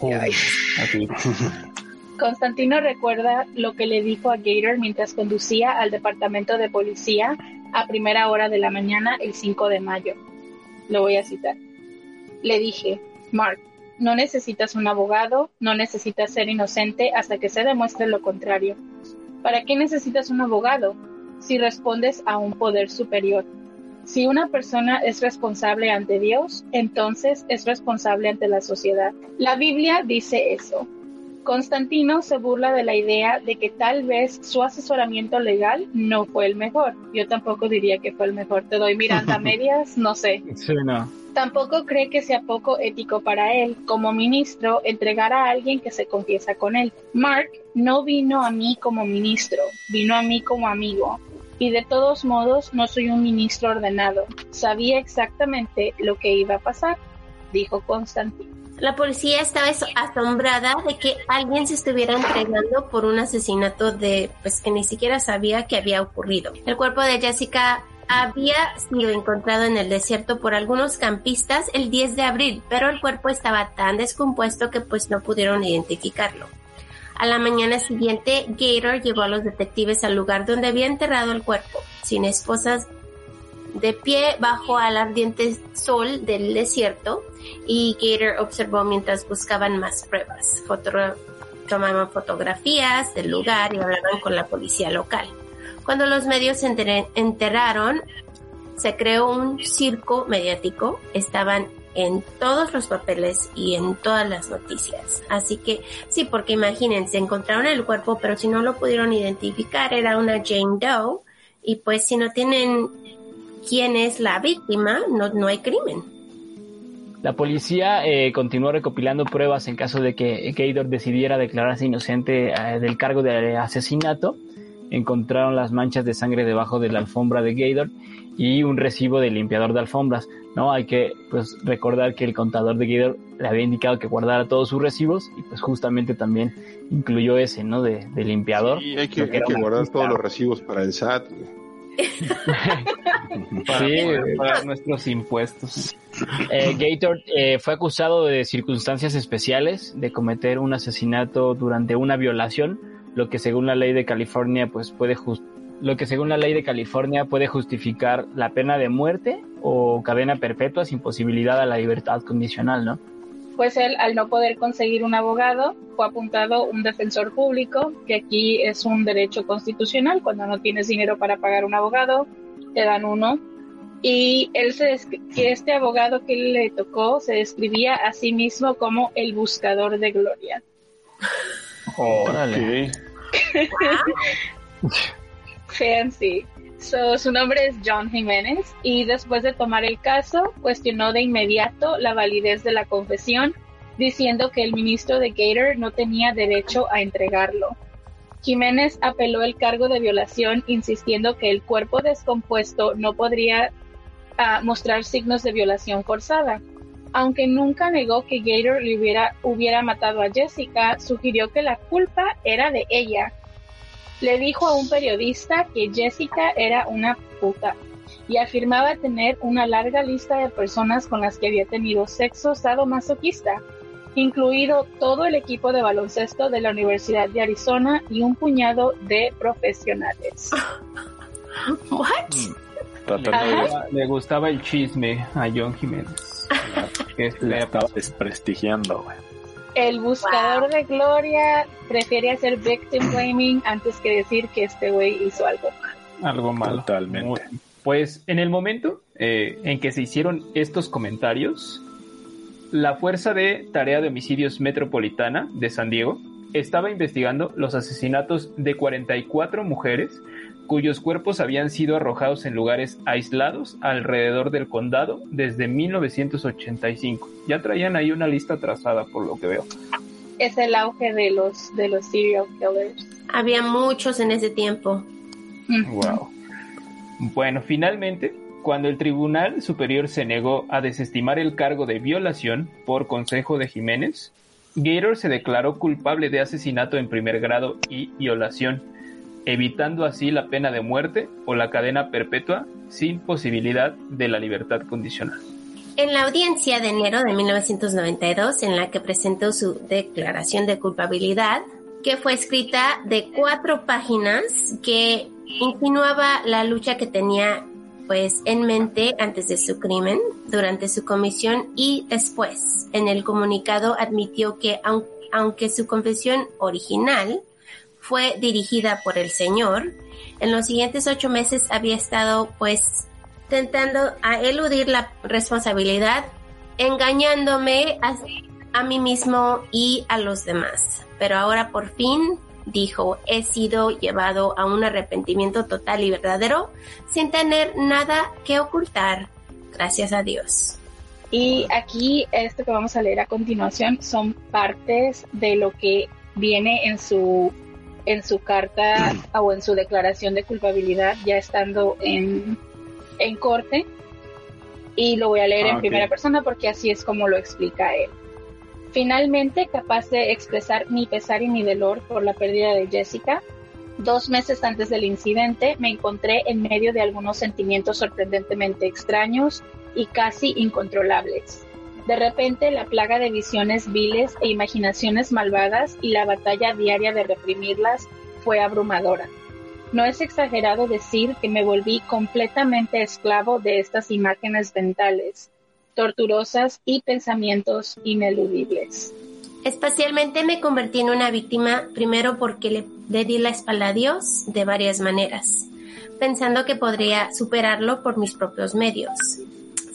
Ay, [laughs] Constantino recuerda lo que le dijo a Gator mientras conducía al departamento de policía a primera hora de la mañana el 5 de mayo. Lo voy a citar. Le dije, Mark, no necesitas un abogado, no necesitas ser inocente hasta que se demuestre lo contrario. ¿Para qué necesitas un abogado si respondes a un poder superior? Si una persona es responsable ante Dios, entonces es responsable ante la sociedad. La Biblia dice eso. Constantino se burla de la idea de que tal vez su asesoramiento legal no fue el mejor. Yo tampoco diría que fue el mejor. Te doy mirando a [laughs] medias, no sé. Sí, no. Tampoco cree que sea poco ético para él, como ministro, entregar a alguien que se confiesa con él. Mark no vino a mí como ministro, vino a mí como amigo. Y de todos modos, no soy un ministro ordenado. Sabía exactamente lo que iba a pasar, dijo Constantino. La policía estaba aso- asombrada de que alguien se estuviera entregando por un asesinato de, pues que ni siquiera sabía que había ocurrido. El cuerpo de Jessica había sido encontrado en el desierto por algunos campistas el 10 de abril, pero el cuerpo estaba tan descompuesto que pues no pudieron identificarlo. A la mañana siguiente, Gator llevó a los detectives al lugar donde había enterrado el cuerpo, sin esposas de pie bajo al ardiente sol del desierto y Gator observó mientras buscaban más pruebas. Tomaban fotografías del lugar y hablaban con la policía local. Cuando los medios se enter- enteraron, se creó un circo mediático. Estaban en todos los papeles y en todas las noticias. Así que sí, porque imagínense, encontraron el cuerpo, pero si no lo pudieron identificar, era una Jane Doe. Y pues si no tienen quién es la víctima, no, no hay crimen. La policía eh, continuó recopilando pruebas en caso de que Gator decidiera declararse inocente eh, del cargo de asesinato. Encontraron las manchas de sangre debajo de la alfombra de Gator y un recibo de limpiador de alfombras. No hay que pues recordar que el contador de Gator le había indicado que guardara todos sus recibos y pues justamente también incluyó ese, ¿no? De, de limpiador. Sí, hay que, hay guardar pista. todos los recibos para el SAT. [laughs] Para Sí, pagar nuestros impuestos. Eh, Gator eh, fue acusado de circunstancias especiales de cometer un asesinato durante una violación, lo que según la ley de California pues puede jus- lo que según la ley de California puede justificar la pena de muerte o cadena perpetua sin posibilidad a la libertad condicional, ¿no? Pues él, al no poder conseguir un abogado, fue apuntado un defensor público, que aquí es un derecho constitucional. Cuando no tienes dinero para pagar un abogado, te dan uno. Y él se descri- que este abogado que le tocó se describía a sí mismo como el buscador de gloria. Órale. Fancy. [laughs] So, su nombre es John Jiménez y después de tomar el caso, cuestionó de inmediato la validez de la confesión, diciendo que el ministro de Gator no tenía derecho a entregarlo. Jiménez apeló el cargo de violación, insistiendo que el cuerpo descompuesto no podría ah, mostrar signos de violación forzada. Aunque nunca negó que Gator le hubiera, hubiera matado a Jessica, sugirió que la culpa era de ella. Le dijo a un periodista que Jessica era una puta y afirmaba tener una larga lista de personas con las que había tenido sexo sadomasoquista, incluido todo el equipo de baloncesto de la Universidad de Arizona y un puñado de profesionales. [laughs] What? Le, le gustaba el chisme a John Jiménez. [laughs] Que Le estaba desprestigiando, güey. El buscador de gloria prefiere hacer victim blaming antes que decir que este güey hizo algo mal. algo malo. Totalmente. Muy- Pues en el momento eh, en que se hicieron estos comentarios, la Fuerza de Tarea de Homicidios Metropolitana de San Diego estaba investigando los asesinatos de 44 mujeres cuyos cuerpos habían sido arrojados en lugares aislados alrededor del condado desde 1985. Ya traían ahí una lista trazada por lo que veo. Es el auge de los de los serial killers. Había muchos en ese tiempo. Wow. Bueno, finalmente, cuando el Tribunal Superior se negó a desestimar el cargo de violación por consejo de Jiménez, Gator se declaró culpable de asesinato en primer grado y violación, evitando así la pena de muerte o la cadena perpetua sin posibilidad de la libertad condicional. En la audiencia de enero de 1992, en la que presentó su declaración de culpabilidad, que fue escrita de cuatro páginas que insinuaba la lucha que tenía pues en mente antes de su crimen, durante su comisión y después. En el comunicado admitió que aun- aunque su confesión original fue dirigida por el Señor, en los siguientes ocho meses había estado pues tentando a eludir la responsabilidad, engañándome a, a mí mismo y a los demás. Pero ahora por fin dijo, he sido llevado a un arrepentimiento total y verdadero sin tener nada que ocultar. Gracias a Dios. Y aquí esto que vamos a leer a continuación son partes de lo que viene en su en su carta o en su declaración de culpabilidad ya estando en, en corte y lo voy a leer Ah, en primera persona porque así es como lo explica él. Finalmente, capaz de expresar mi pesar y mi dolor por la pérdida de Jessica, dos meses antes del incidente me encontré en medio de algunos sentimientos sorprendentemente extraños y casi incontrolables. De repente, la plaga de visiones viles e imaginaciones malvadas y la batalla diaria de reprimirlas fue abrumadora. No es exagerado decir que me volví completamente esclavo de estas imágenes mentales, torturosas y pensamientos ineludibles. Espacialmente me convertí en una víctima primero porque le, le di la espalda a Dios de varias maneras, pensando que podría superarlo por mis propios medios,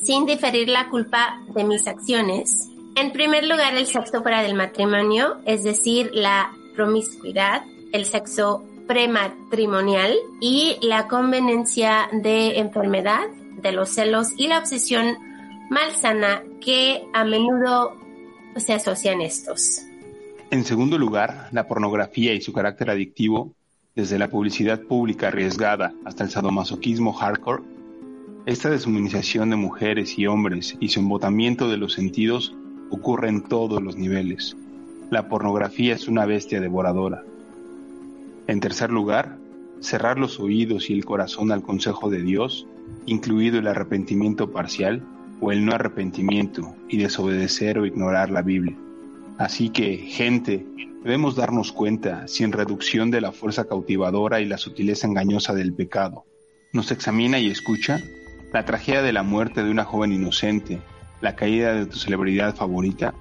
sin diferir la culpa de mis acciones. En primer lugar, el sexo fuera del matrimonio, es decir, la promiscuidad, el sexo prematrimonial y la conveniencia de enfermedad, de los celos y la obsesión malsana que a menudo se asocian estos. En segundo lugar, la pornografía y su carácter adictivo, desde la publicidad pública arriesgada hasta el sadomasoquismo hardcore, esta deshumanización de mujeres y hombres y su embotamiento de los sentidos ocurre en todos los niveles. La pornografía es una bestia devoradora. En tercer lugar, cerrar los oídos y el corazón al consejo de Dios, incluido el arrepentimiento parcial o el no arrepentimiento y desobedecer o ignorar la Biblia. Así que, gente, debemos darnos cuenta, sin reducción de la fuerza cautivadora y la sutileza engañosa del pecado. Nos examina y escucha la tragedia de la muerte de una joven inocente, la caída de tu celebridad favorita.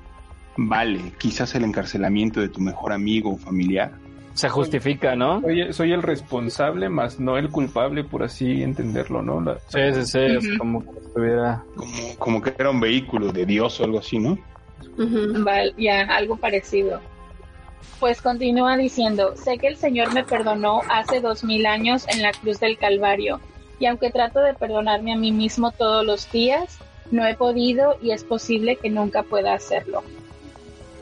Vale, quizás el encarcelamiento de tu mejor amigo o familiar. Se justifica, ¿no? Soy, soy el responsable, más no el culpable, por así entenderlo, ¿no? La- Sí, sí, sí, como que estuviera... Como, como que era un vehículo de Dios o algo así, ¿no? Ujú. Val- ya, algo parecido. Pues continúa diciendo, sé que el Señor me perdonó hace dos mil años en la cruz del Calvario, y aunque trato de perdonarme a mí mismo todos los días, no he podido y es posible que nunca pueda hacerlo.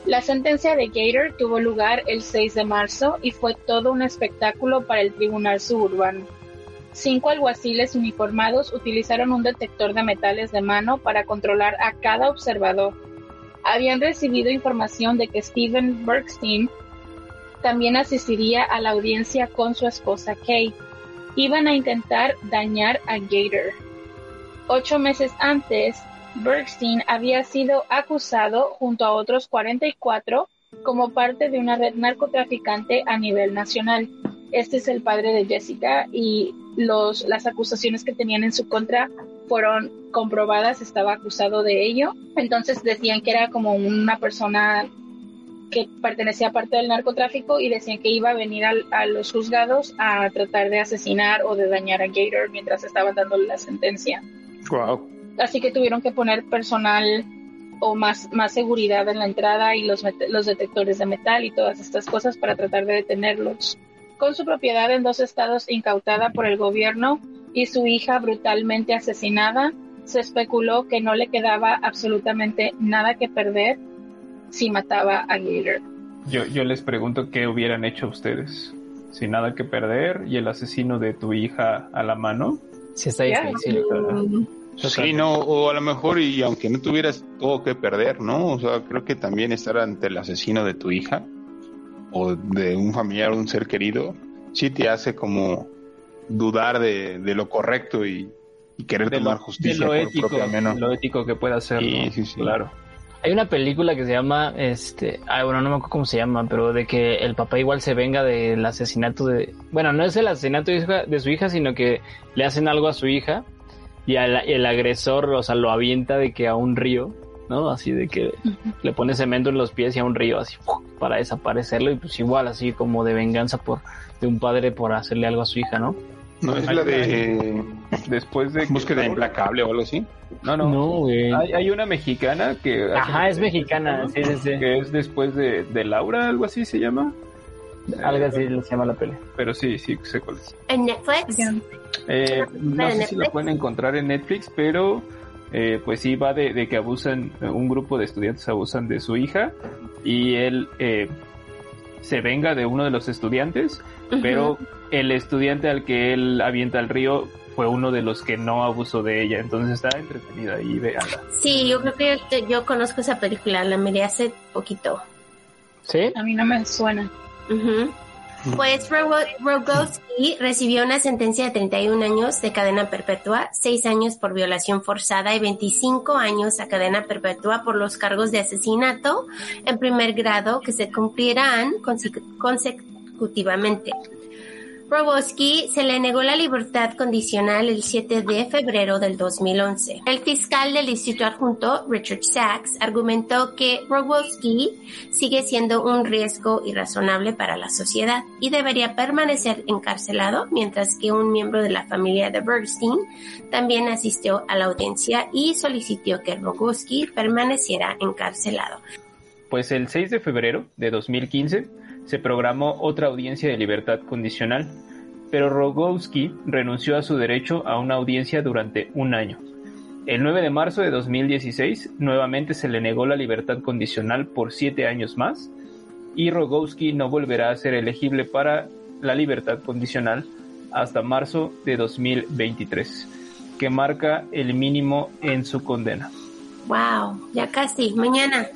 La sentencia de Gator tuvo lugar el 6 de marzo y fue todo un espectáculo para el tribunal suburbano. Cinco alguaciles uniformados utilizaron un detector de metales de mano para controlar a cada observador. Habían recibido información de que Steven Bergstein también asistiría a la audiencia con su esposa Kay. Iban a intentar dañar a Gator. Ocho meses antes, Bergstein había sido acusado junto a otros 44 como parte de una red narcotraficante a nivel nacional. Este es el padre de Jessica y los, las acusaciones que tenían en su contra fueron comprobadas, estaba acusado de ello. Entonces decían que era como una persona que pertenecía a parte del narcotráfico y decían que iba a venir al- a, los juzgados a tratar de asesinar o de dañar a Gator mientras estaban dándole la sentencia. Wow. Así que tuvieron que poner personal o más, más seguridad en la entrada y los, los detectores de metal y todas estas cosas para tratar de detenerlos. Con su propiedad en dos estados incautada por el gobierno y su hija brutalmente asesinada, se especuló que no le quedaba absolutamente nada que perder si mataba a Gator. Yo, yo les pregunto qué hubieran hecho ustedes. Sin nada que perder y el asesino de tu hija a la mano. Sí, está difícil. Sí, no, o a lo mejor, y aunque no tuvieras todo que perder, ¿no? O sea, creo que también estar ante el asesino de tu hija o de un familiar o un ser querido, sí te hace como dudar de, de lo correcto y, y querer De tomar lo, justicia de lo por ético, propia mano. lo ético que pueda ser. Sí, ¿no? sí, sí. Claro. Hay una película que se llama, este, ay, bueno, no me acuerdo cómo se llama, pero de que el papá igual se venga del asesinato de, bueno, no es el asesinato de, hija- de su hija, sino que le hacen algo a su hija y al- el agresor, o sea, lo avienta de que a un río, ¿no? Así de que le pone cemento en los pies y a un río, así, para desaparecerlo y pues igual, así como de venganza por, de un padre por hacerle algo a su hija, ¿no? No, es la de Después de que- búsqueda implacable o algo así. No, no. No, güey. Hay, hay una mexicana que. Ajá, es mexicana, sí, sí, sí. Que es después de, de Laura, algo así se llama. Algo así se llama la peli. Pero sí, sí, sé cuál es. En Netflix. Eh, no ¿En sé si la pueden encontrar en Netflix, pero eh, pues sí va de, de que abusan, un grupo de estudiantes abusan de su hija y él eh, se venga de uno de los estudiantes, pero el estudiante al que él avienta al río fue uno de los que no abusó de ella, entonces está entretenida y véanla. Sí, yo creo que yo, yo conozco esa película, la miré hace poquito. ¿Sí? A mí no me suena. Ujú. Pues Rogo- Rogowski recibió una sentencia de 31 años de cadena perpetua, 6 años por violación forzada y 25 años a cadena perpetua por los cargos de asesinato en primer grado que se cumplirán consecu- consecutivamente. Rogowski se le negó la libertad condicional el 7 de febrero del 2011. El fiscal del distrito adjunto, Richard Sachs, argumentó que Rogowski sigue siendo un riesgo irrazonable para la sociedad y debería permanecer encarcelado, mientras que un miembro de la familia de Bergstein también asistió a la audiencia y solicitó que Rogowski permaneciera encarcelado. Pues el 6 de febrero de 2015 se programó otra audiencia de libertad condicional, pero Rogowski renunció a su derecho a una audiencia durante un año. El 9 de marzo de 2016 nuevamente se le negó la libertad condicional por siete años más y Rogowski no volverá a ser elegible para la libertad condicional hasta marzo de 2023, que marca el mínimo en su condena. Wow, ya casi, mañana.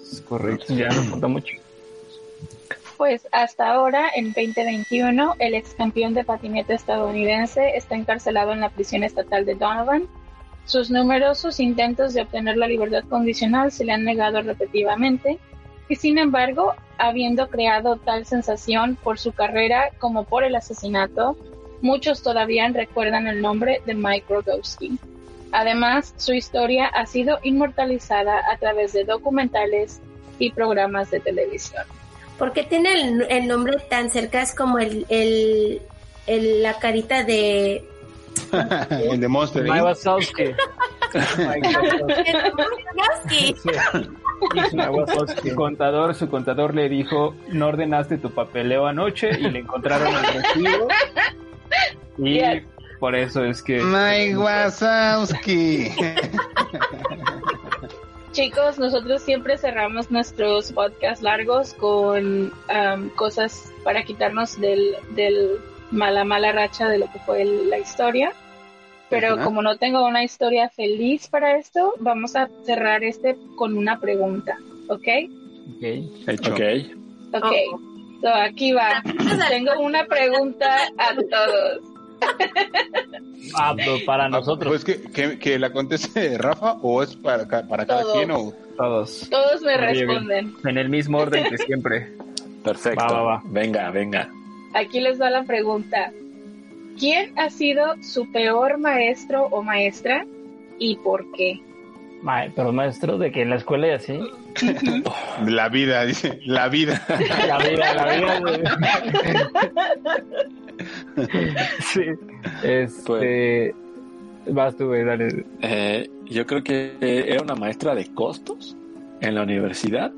Es correcto, ya no falta mucho. Pues hasta ahora, en 2021, el ex campeón de patineta estadounidense está encarcelado en la prisión estatal de Donovan. Sus numerosos intentos de obtener la libertad condicional se le han negado repetitivamente y sin embargo, habiendo creado tal sensación por su carrera como por el asesinato, muchos todavía recuerdan el nombre de Mike Rogowski. Además, su historia ha sido inmortalizada a través de documentales y programas de televisión. Porque tiene el, el nombre tan cerca, es como el, el, el- la carita de... [laughs] el de Monster. Mike Inc. Wazowski. Su contador, su contador le dijo, no ordenaste tu papeleo anoche y le encontraron el recibo. Y Yes. por eso es que... Mike Wazowski. [laughs] Chicos, nosotros siempre cerramos nuestros podcasts largos con am, cosas para quitarnos del, del mala, mala racha de lo que fue el- la historia. Pero Ajá. como no tengo una historia feliz para esto, vamos a cerrar este con una pregunta, ¿ok? Ok. Hecho. Ok. Ok, so, aquí va. Tengo una pregunta a todos. [laughs] Ah, pero para nosotros. Pues que, que, que la conteste Rafa o es para, para cada Todos. quien o Todos. Todos me Muy bien. responden. En el mismo orden que siempre. [laughs] Perfecto. Va, va, va. Venga, venga. Aquí les va la pregunta. ¿Quién ha sido su peor maestro o maestra y por qué? Ma- pero maestro, de que en la escuela y así. [laughs] la vida, dice, la vida. La vida, la vida. [laughs] sí. Este. Vas tú, güey, dale. Eh, yo creo que era una maestra de costos en la universidad.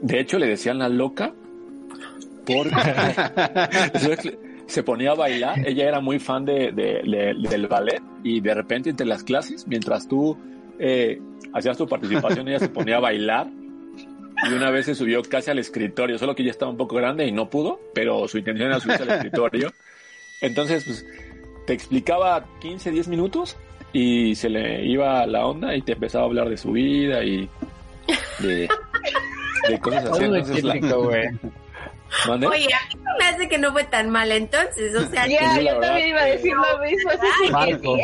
De hecho, le decían la loca porque [laughs] se ponía a bailar. Ella era muy fan de, de- de- del ballet y de repente entre las clases, mientras tú eh, hacías tu participación, ella se ponía a bailar. Y una vez se subió casi al escritorio, solo que ya estaba un poco grande y no pudo, pero su intención era subirse al [laughs] escritorio. Entonces, pues, te explicaba 15, 10 minutos y se le iba la onda y te empezaba a hablar de su vida y de, de cosas así. Oye, a mí me hace que no fue tan mal entonces, o sea, Ya, yo también iba a que- decir lo mismo. Así que, Marco.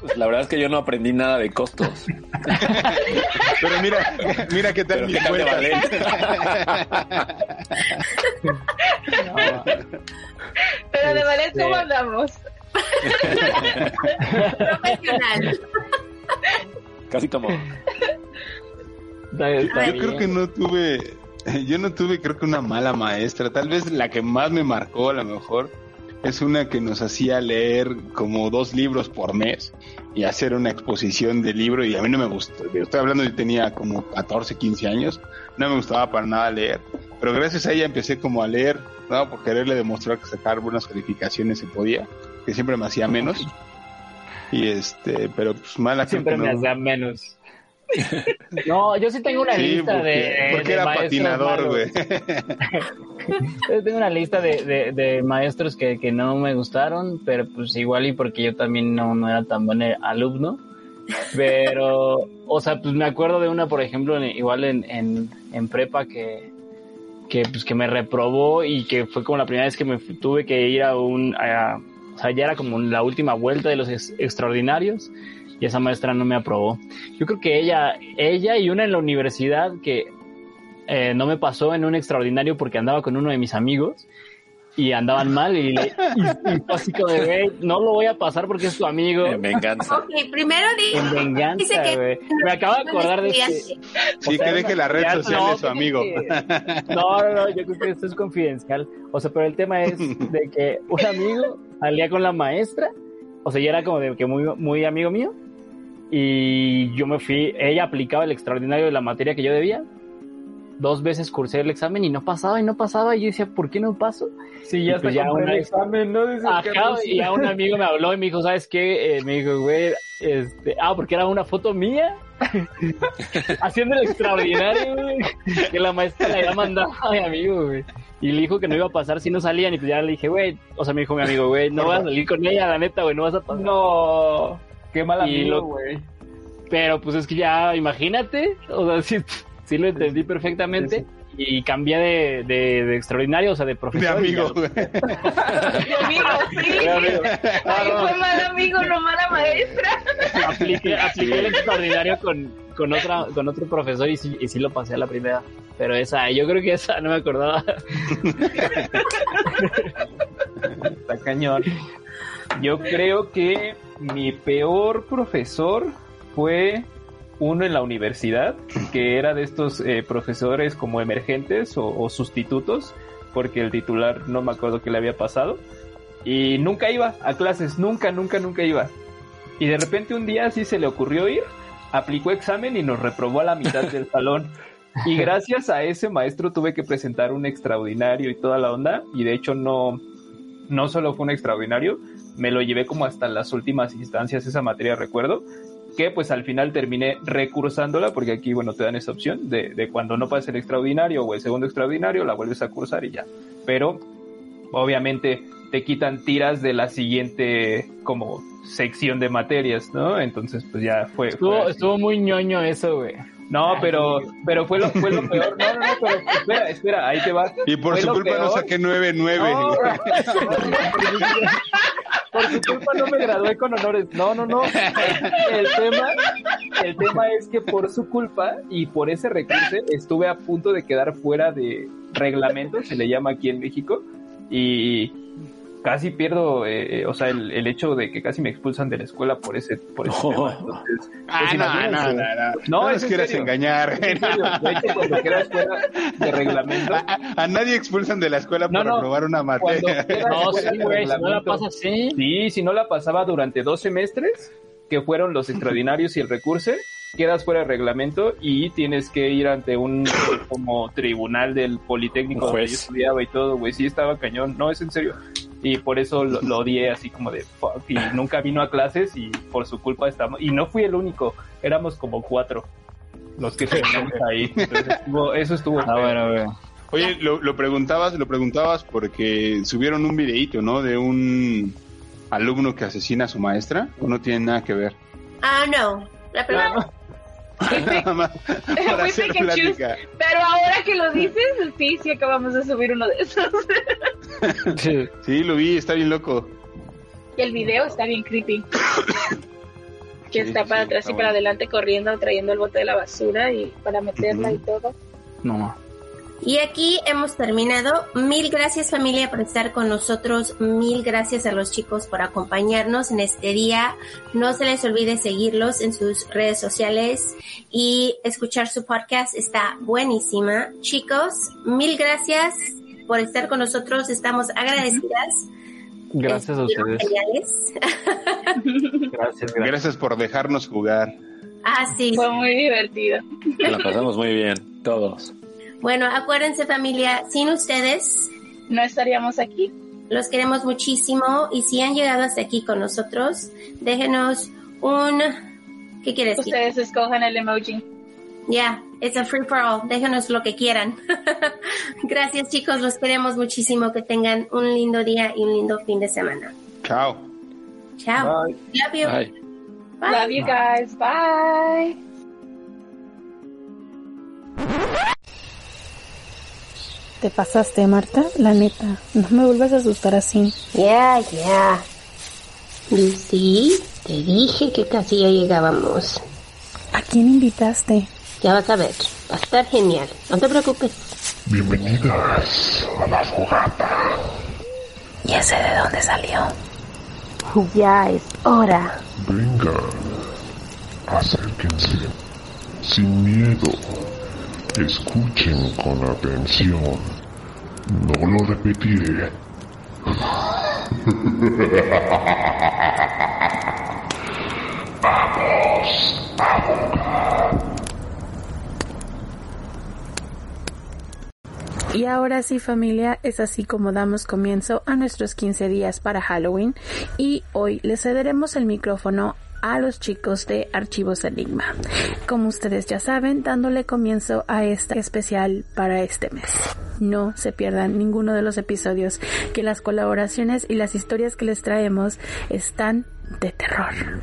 Pues, la verdad es que yo no aprendí nada de costos. Pero mira, mira qué tal tal de cuentas. pero de ballet, Este- ¿cómo andamos? profesional. Casi como... Yo creo que no tuve, yo no tuve creo que una mala maestra, tal vez la que más me marcó a lo mejor es una que nos hacía leer como dos libros por mes y hacer una exposición de libro y a mí no me gustó, estoy hablando yo tenía como 14, 15 años, no me gustaba para nada leer, pero gracias a ella empecé como a leer, ¿no? Por quererle demostrar que sacar buenas calificaciones se podía, que siempre me hacía menos. Y este, pero pues mala Siempre que me hacía menos. No, yo sí tengo una Sí, lista porque, de. porque de era maestros patinador, güey. [laughs] Yo tengo una lista de, de, de maestros que, que no me gustaron, pero pues igual y porque yo también no, no era tan buen alumno. Pero, o sea, pues me acuerdo de una, por ejemplo, en- igual en, en, en prepa que, que, pues, que me reprobó y que fue como la primera vez que me tuve que ir a un... a- o sea, ya era como la última vuelta de los ex- extraordinarios y esa maestra no me aprobó. Yo creo que ella, ella y una en la universidad que eh, no me pasó en un extraordinario porque andaba con uno de mis amigos y andaban mal y, le, y, y fue así como de, güey, no lo voy a pasar porque es tu amigo. En venganza. Ok, primero di, En dice venganza, que güey. Me acabo de acordar de este. Sí, O sea, que deje la red social no, de su amigo. que- No, no, no, yo creo que esto es confidencial. O sea, pero el tema es de que un amigo salía con la maestra, o sea, ya era como de que muy, muy amigo mío, y yo me fui, ella aplicaba el extraordinario de la materia que yo debía. Dos veces cursé el examen y no pasaba y no pasaba. Y yo decía, ¿por qué no paso? Sí, ya pues ya una- el examen, ¿no? Y ya un amigo me habló y me dijo, ¿sabes qué? Eh, me dijo, güey, este, ah, porque era una foto mía [laughs] haciendo el extraordinario, güey, que la maestra le había mandado a mi amigo, güey. Y le dijo que no iba a pasar si no salían y pues ya le dije, güey, o sea, me dijo mi amigo, güey, no vas a salir con ella, la neta, güey, no vas a pasar. No, qué mal amigo, lo- güey. Pero pues es que ya, imagínate, o sea, [laughs] sí, sí lo entendí perfectamente. Y cambié de, de, de extraordinario, o sea, de De profesor. ya- amigo, güey. [laughs] Mi amigo, sí. de amigo. Ahí fue mal amigo, no mala maestra. apliqué, apliqué el extraordinario con, con otra con otro profesor y sí, y sí lo pasé a la primera. Pero esa, yo creo que esa no me acordaba. Está cañón. Yo creo que mi peor profesor fue uno en la universidad, que era de estos eh, profesores como emergentes o, o sustitutos, porque el titular no me acuerdo qué le había pasado. Y nunca iba a clases, nunca, nunca, nunca iba. Y de repente un día sí se le ocurrió ir, aplicó examen y nos reprobó a la mitad del [laughs] salón. Y gracias a ese maestro tuve que presentar un extraordinario y toda la onda. Y de hecho no, no solo fue un extraordinario, me lo llevé como hasta las últimas instancias esa materia, recuerdo. que pues al final terminé recursándola, porque aquí, bueno, te dan esa opción de, de cuando no pases el extraordinario o el segundo extraordinario, la vuelves a cursar y ya. Pero, obviamente, te quitan tiras de la siguiente como sección de materias, ¿no? Entonces, pues ya fue. Estuvo, fue estuvo muy ñoño eso, güey. No, pero, pero fue lo, fue lo [laughs] peor. No, no, no, pero espera, espera, ahí te va. Y por Fue su culpa no saqué 9-9. No, [laughs] por su culpa no me gradué con honores. No, no, no. El tema, el tema es que por su culpa y por ese recurso estuve a punto de quedar fuera de reglamento, se le llama aquí en México, y casi pierdo, eh, eh, o sea, el, el hecho de que casi me expulsan de la escuela por ese, por ese tema. Entonces, Ah, pues, no, no, no, no. No, No es quieras serio. engañar. En serio, de hecho, cuando [laughs] quedas fuera de reglamento, A, a nadie expulsan de la escuela No, por no. reprobar una materia. [laughs] No, sí, güey, si no la pasas así. Sí, si no la pasaba durante dos semestres, que fueron los extraordinarios y el recurso, quedas fuera de reglamento y tienes que ir ante un como tribunal del Politécnico donde yo estudiaba y todo, güey, sí estaba cañón, no, es en serio. Y por eso lo, lo odié así como de fuck, y nunca vino a clases y por su culpa estamos, y no fui el único, éramos como cuatro los que teníamos ahí. Entonces, estuvo- eso estuvo Ah, feo. bueno, güey. Oye, lo, lo preguntabas, lo preguntabas porque subieron un videíto, ¿no? De un alumno que asesina a su maestra. ¿O no tiene nada que ver? Ah, no. La primera. [laughs] Nada más [laughs] para hacer choose. Pero ahora que lo dices, sí, sí acabamos de subir uno de esos. [laughs] Sí. [laughs] Sí, lo vi, está bien loco. Y el video está bien creepy. [coughs] Que Sí, está para sí, atrás está y para adelante corriendo, trayendo el bote de la basura y para meterla y todo. No. Y aquí hemos terminado. Mil gracias familia por estar con nosotros. Mil gracias a los chicos por acompañarnos en este día. No se les olvide seguirlos en sus redes sociales y escuchar su podcast. Está buenísima. Chicos, mil gracias por estar con nosotros. Estamos agradecidas. Gracias a ustedes. [laughs] Gracias, gracias. Gracias por dejarnos jugar. Ah, sí. Fue muy divertido. La pasamos muy bien, todos. Bueno, acuérdense familia, sin ustedes No estaríamos aquí. Los queremos muchísimo y si han llegado hasta aquí con nosotros, déjenos un... ¿Qué quieres decir? Ustedes escojan el emoji. Ya, it's a free for all. Déjenos lo que quieran. [laughs] Gracias chicos, los queremos muchísimo. Que tengan un lindo día y un lindo fin de semana. Chao. Chao. Bye. Love you. Bye. Bye. Love you guys. Bye. Te pasaste, Marta, la neta. No me vuelvas a asustar así. Ya, ya. Lucy, te dije que casi ya llegábamos. ¿A quién invitaste? Ya vas a ver, va a estar genial. No te preocupes. Bienvenidas a la fogata. Ya sé de dónde salió. Ya es hora. Vengan, acérquense, sin miedo. Escuchen con atención. No lo repetiré. [laughs] Vamos a jugar. Y ahora sí familia, es así como damos comienzo a nuestros 15 días para Halloween y hoy les cederemos el micrófono a los chicos de Archivos Enigma. Como ustedes ya saben, dándole comienzo a este especial para este mes. No se pierdan ninguno de los episodios, que las colaboraciones y las historias que les traemos están de terror.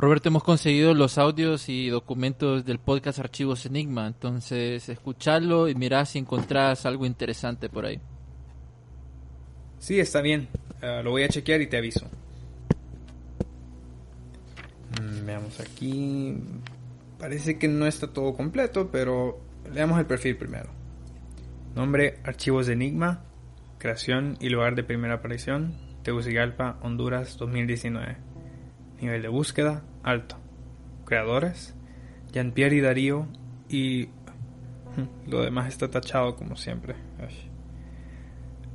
Roberto, hemos conseguido los audios y documentos del podcast Archivos Enigma, entonces escuchadlo y mirá si encontrás algo interesante por ahí. Sí, está bien. Ah, lo voy a chequear y te aviso. Mm, veamos aquí. Parece que no está todo completo, pero leamos el perfil primero. Nombre, Archivos de Enigma. Creación y lugar de primera aparición. Tegucigalpa, Honduras, 2019. Nivel de búsqueda, alto. Creadores, Jean-Pierre y Darío. Y lo demás está tachado como siempre.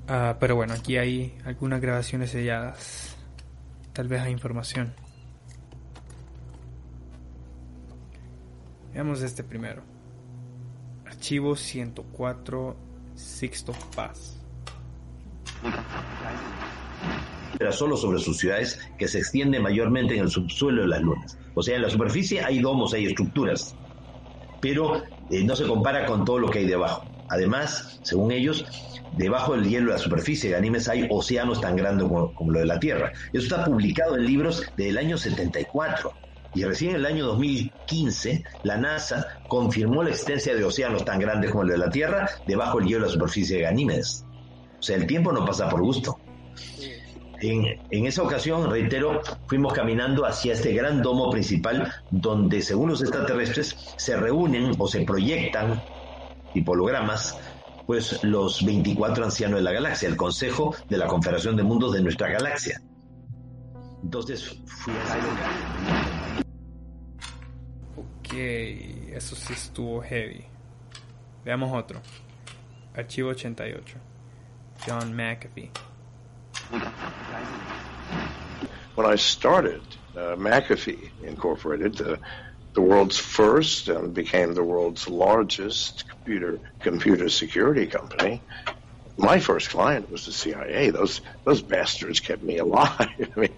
Ah, pero bueno, aquí hay algunas grabaciones selladas. Tal vez hay información. Veamos este primero. Archivo 104 Sixto Paz. Pero solo sobre sus ciudades que se extiende mayormente en el subsuelo de las lunas. O sea, en la superficie hay domos, hay estructuras, pero eh, no se compara con todo lo que hay debajo. Además, según ellos, debajo del hielo de la superficie de Ganímedes hay océanos tan grandes como, como lo de la Tierra. Eso está publicado en libros del año 74. Y recién en el año 2015, la NASA confirmó la existencia de océanos tan grandes como el de la Tierra debajo del hielo de la superficie de Ganímedes. O sea, el tiempo no pasa por gusto. En, esa ocasión, reitero, fuimos caminando hacia este gran domo principal donde, según los extraterrestres, se reúnen o se proyectan hologramas pues los 24 ancianos de la galaxia, el Consejo de la Confederación de Mundos de nuestra galaxia. Entonces fui a ese lugar. Ok, eso sí estuvo heavy. Veamos otro. Archivo 88. John McAfee. When I started uh, McAfee Incorporated, uh, the world's first and became the world's largest computer computer security company. My first client was the CIA. Those those bastards kept me alive. [laughs] I mean,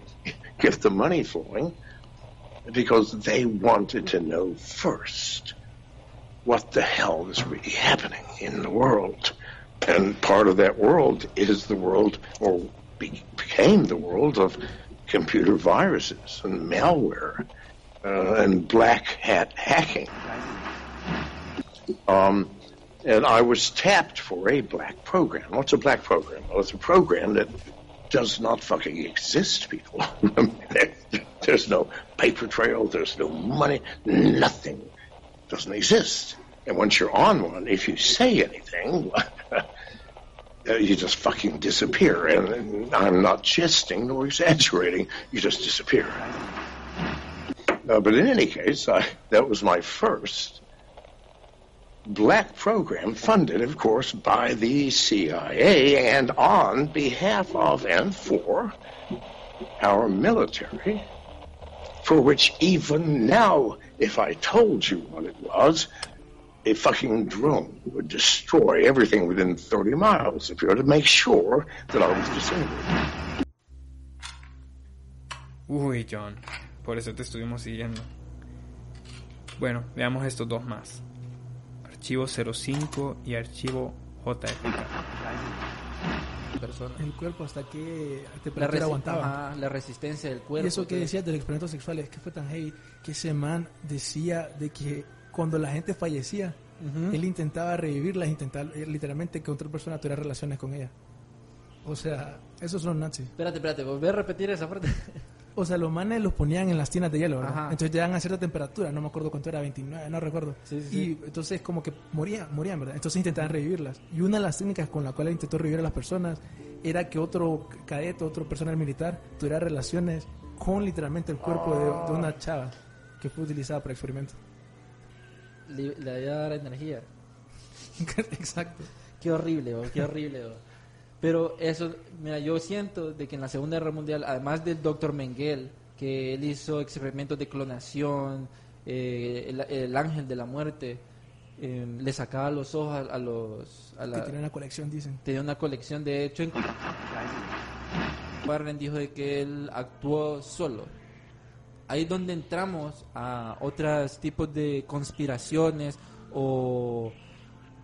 kept the money flowing because they wanted to know first what the hell is really happening in the world. And part of that world is the world, or be, became the world of computer viruses and malware uh, and black hat hacking. Um, and I was tapped for a black program. What's a black program? Well, it's a program that does not fucking exist, people. [laughs] there's no paper trail, there's no money, nothing doesn't exist. And once you're on one, if you say anything, [laughs] you just fucking disappear. And, and I'm not jesting nor exaggerating. You just disappear. Uh, but in any case, I, that was my first black program funded, of course, by the CIA and on behalf of and for our military, for which even now, if I told you what it was, a fucking drone would destroy everything within 30 miles if you were to make sure that I was disabled. Uy, John, por eso te estuvimos siguiendo. Bueno, veamos estos dos más. Archivo 05 y archivo JFK. El cuerpo hasta que La, aguantaba. ajá, la resistencia del cuerpo. Y eso que todo. decías de los experimentos sexuales, que fue tan heavy, que ese man decía de que cuando la gente fallecía, Ujú. él intentaba revivirlas, intentaba eh, literalmente que otra persona tuviera relaciones con ella. O sea, esos son nazis. Espérate, espérate, volver a repetir esa parte. O sea, los manes los ponían en las tinas de hielo, ¿verdad? Ajá. Entonces llegan a cierta temperatura, no me acuerdo cuánto era, 29, no recuerdo. Sí, sí, y sí. entonces como que morían, morían, ¿verdad? Entonces intentaban revivirlas. Y una de las técnicas con la cual intentó revivir a las personas era que otro cadete, otro personal militar tuviera relaciones con literalmente el cuerpo de, de una chava que fue utilizada para experimentos. Le, le había dar energía. [laughs] Exacto. Qué horrible, qué horrible. Pero eso, mira, yo siento de que en la Segunda Guerra Mundial, además del doctor Mengele, que él hizo experimentos de clonación, eh, el, el ángel de la muerte, eh, le sacaba los ojos a, a los... A Que la, tenía una colección, dicen. tenía una colección, de hecho, en... Warren dijo de que él actuó solo. Ahí es donde entramos a otros tipos de conspiraciones o,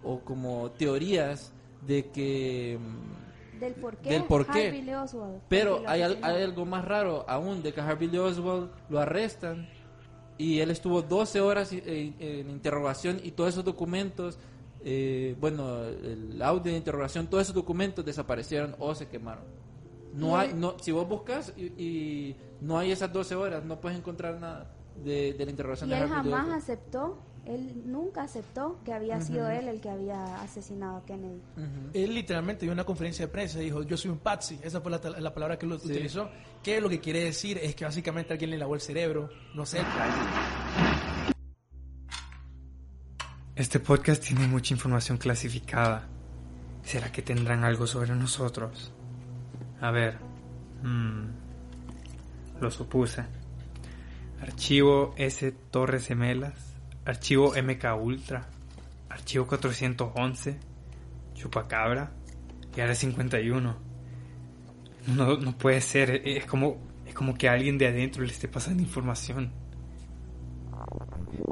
o como teorías de que mm, Del por qué. del por qué. Harvey Oswald. Pero hay, al- hay algo más raro aún, de que Harvey Lee Oswald lo arrestan y él estuvo 12 horas en, en interrogación y todos esos documentos, eh, bueno, el audio de interrogación, todos esos documentos desaparecieron o se quemaron. No hay, no, si vos buscas y, y no hay esas 12 horas, no puedes encontrar nada de, de la interrogación Y de él Harvey jamás aceptó, él nunca aceptó que había sido él el que había asesinado a Kennedy. Él literalmente dio una conferencia de prensa y dijo, yo soy un patsy. Esa fue la, la palabra que él utilizó. Que lo que quiere decir es que básicamente alguien le lavó el cerebro. No sé. Este podcast tiene mucha información clasificada. ¿Será que tendrán algo sobre nosotros? A ver. mm, lo supuse. Archivo S Torres Gemelas. Archivo MK Ultra. Archivo 411. Chupacabra. Y ahora 51. No, no puede ser. Es como, es como que alguien de adentro le esté pasando información.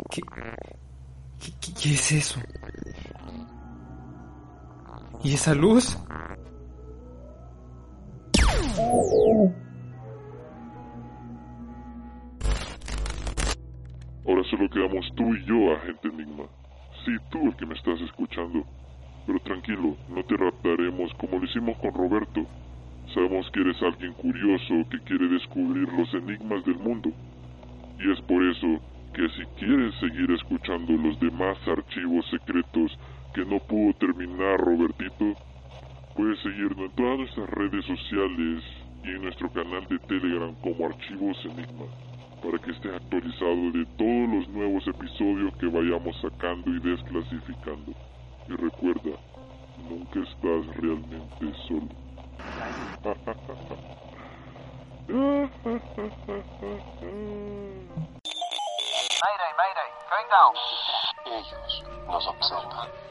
¿Qué, qué, qué- qué es eso? ¿Y esa luz? Ahora solo quedamos tú y yo, agente Enigma. Sí, tú el que me estás escuchando. Pero tranquilo, no te raptaremos como lo hicimos con Roberto. Sabemos que eres alguien curioso que quiere descubrir los enigmas del mundo. Y es por eso que si quieres seguir escuchando los demás archivos secretos que no pudo terminar Robertito, puedes seguirnos en todas nuestras redes sociales y en nuestro canal de Telegram como Archivos Enigma para que estés actualizado de todos los nuevos episodios que vayamos sacando y desclasificando. Y recuerda, nunca estás realmente solo. Mayday, mayday, down. Ellos nos observan.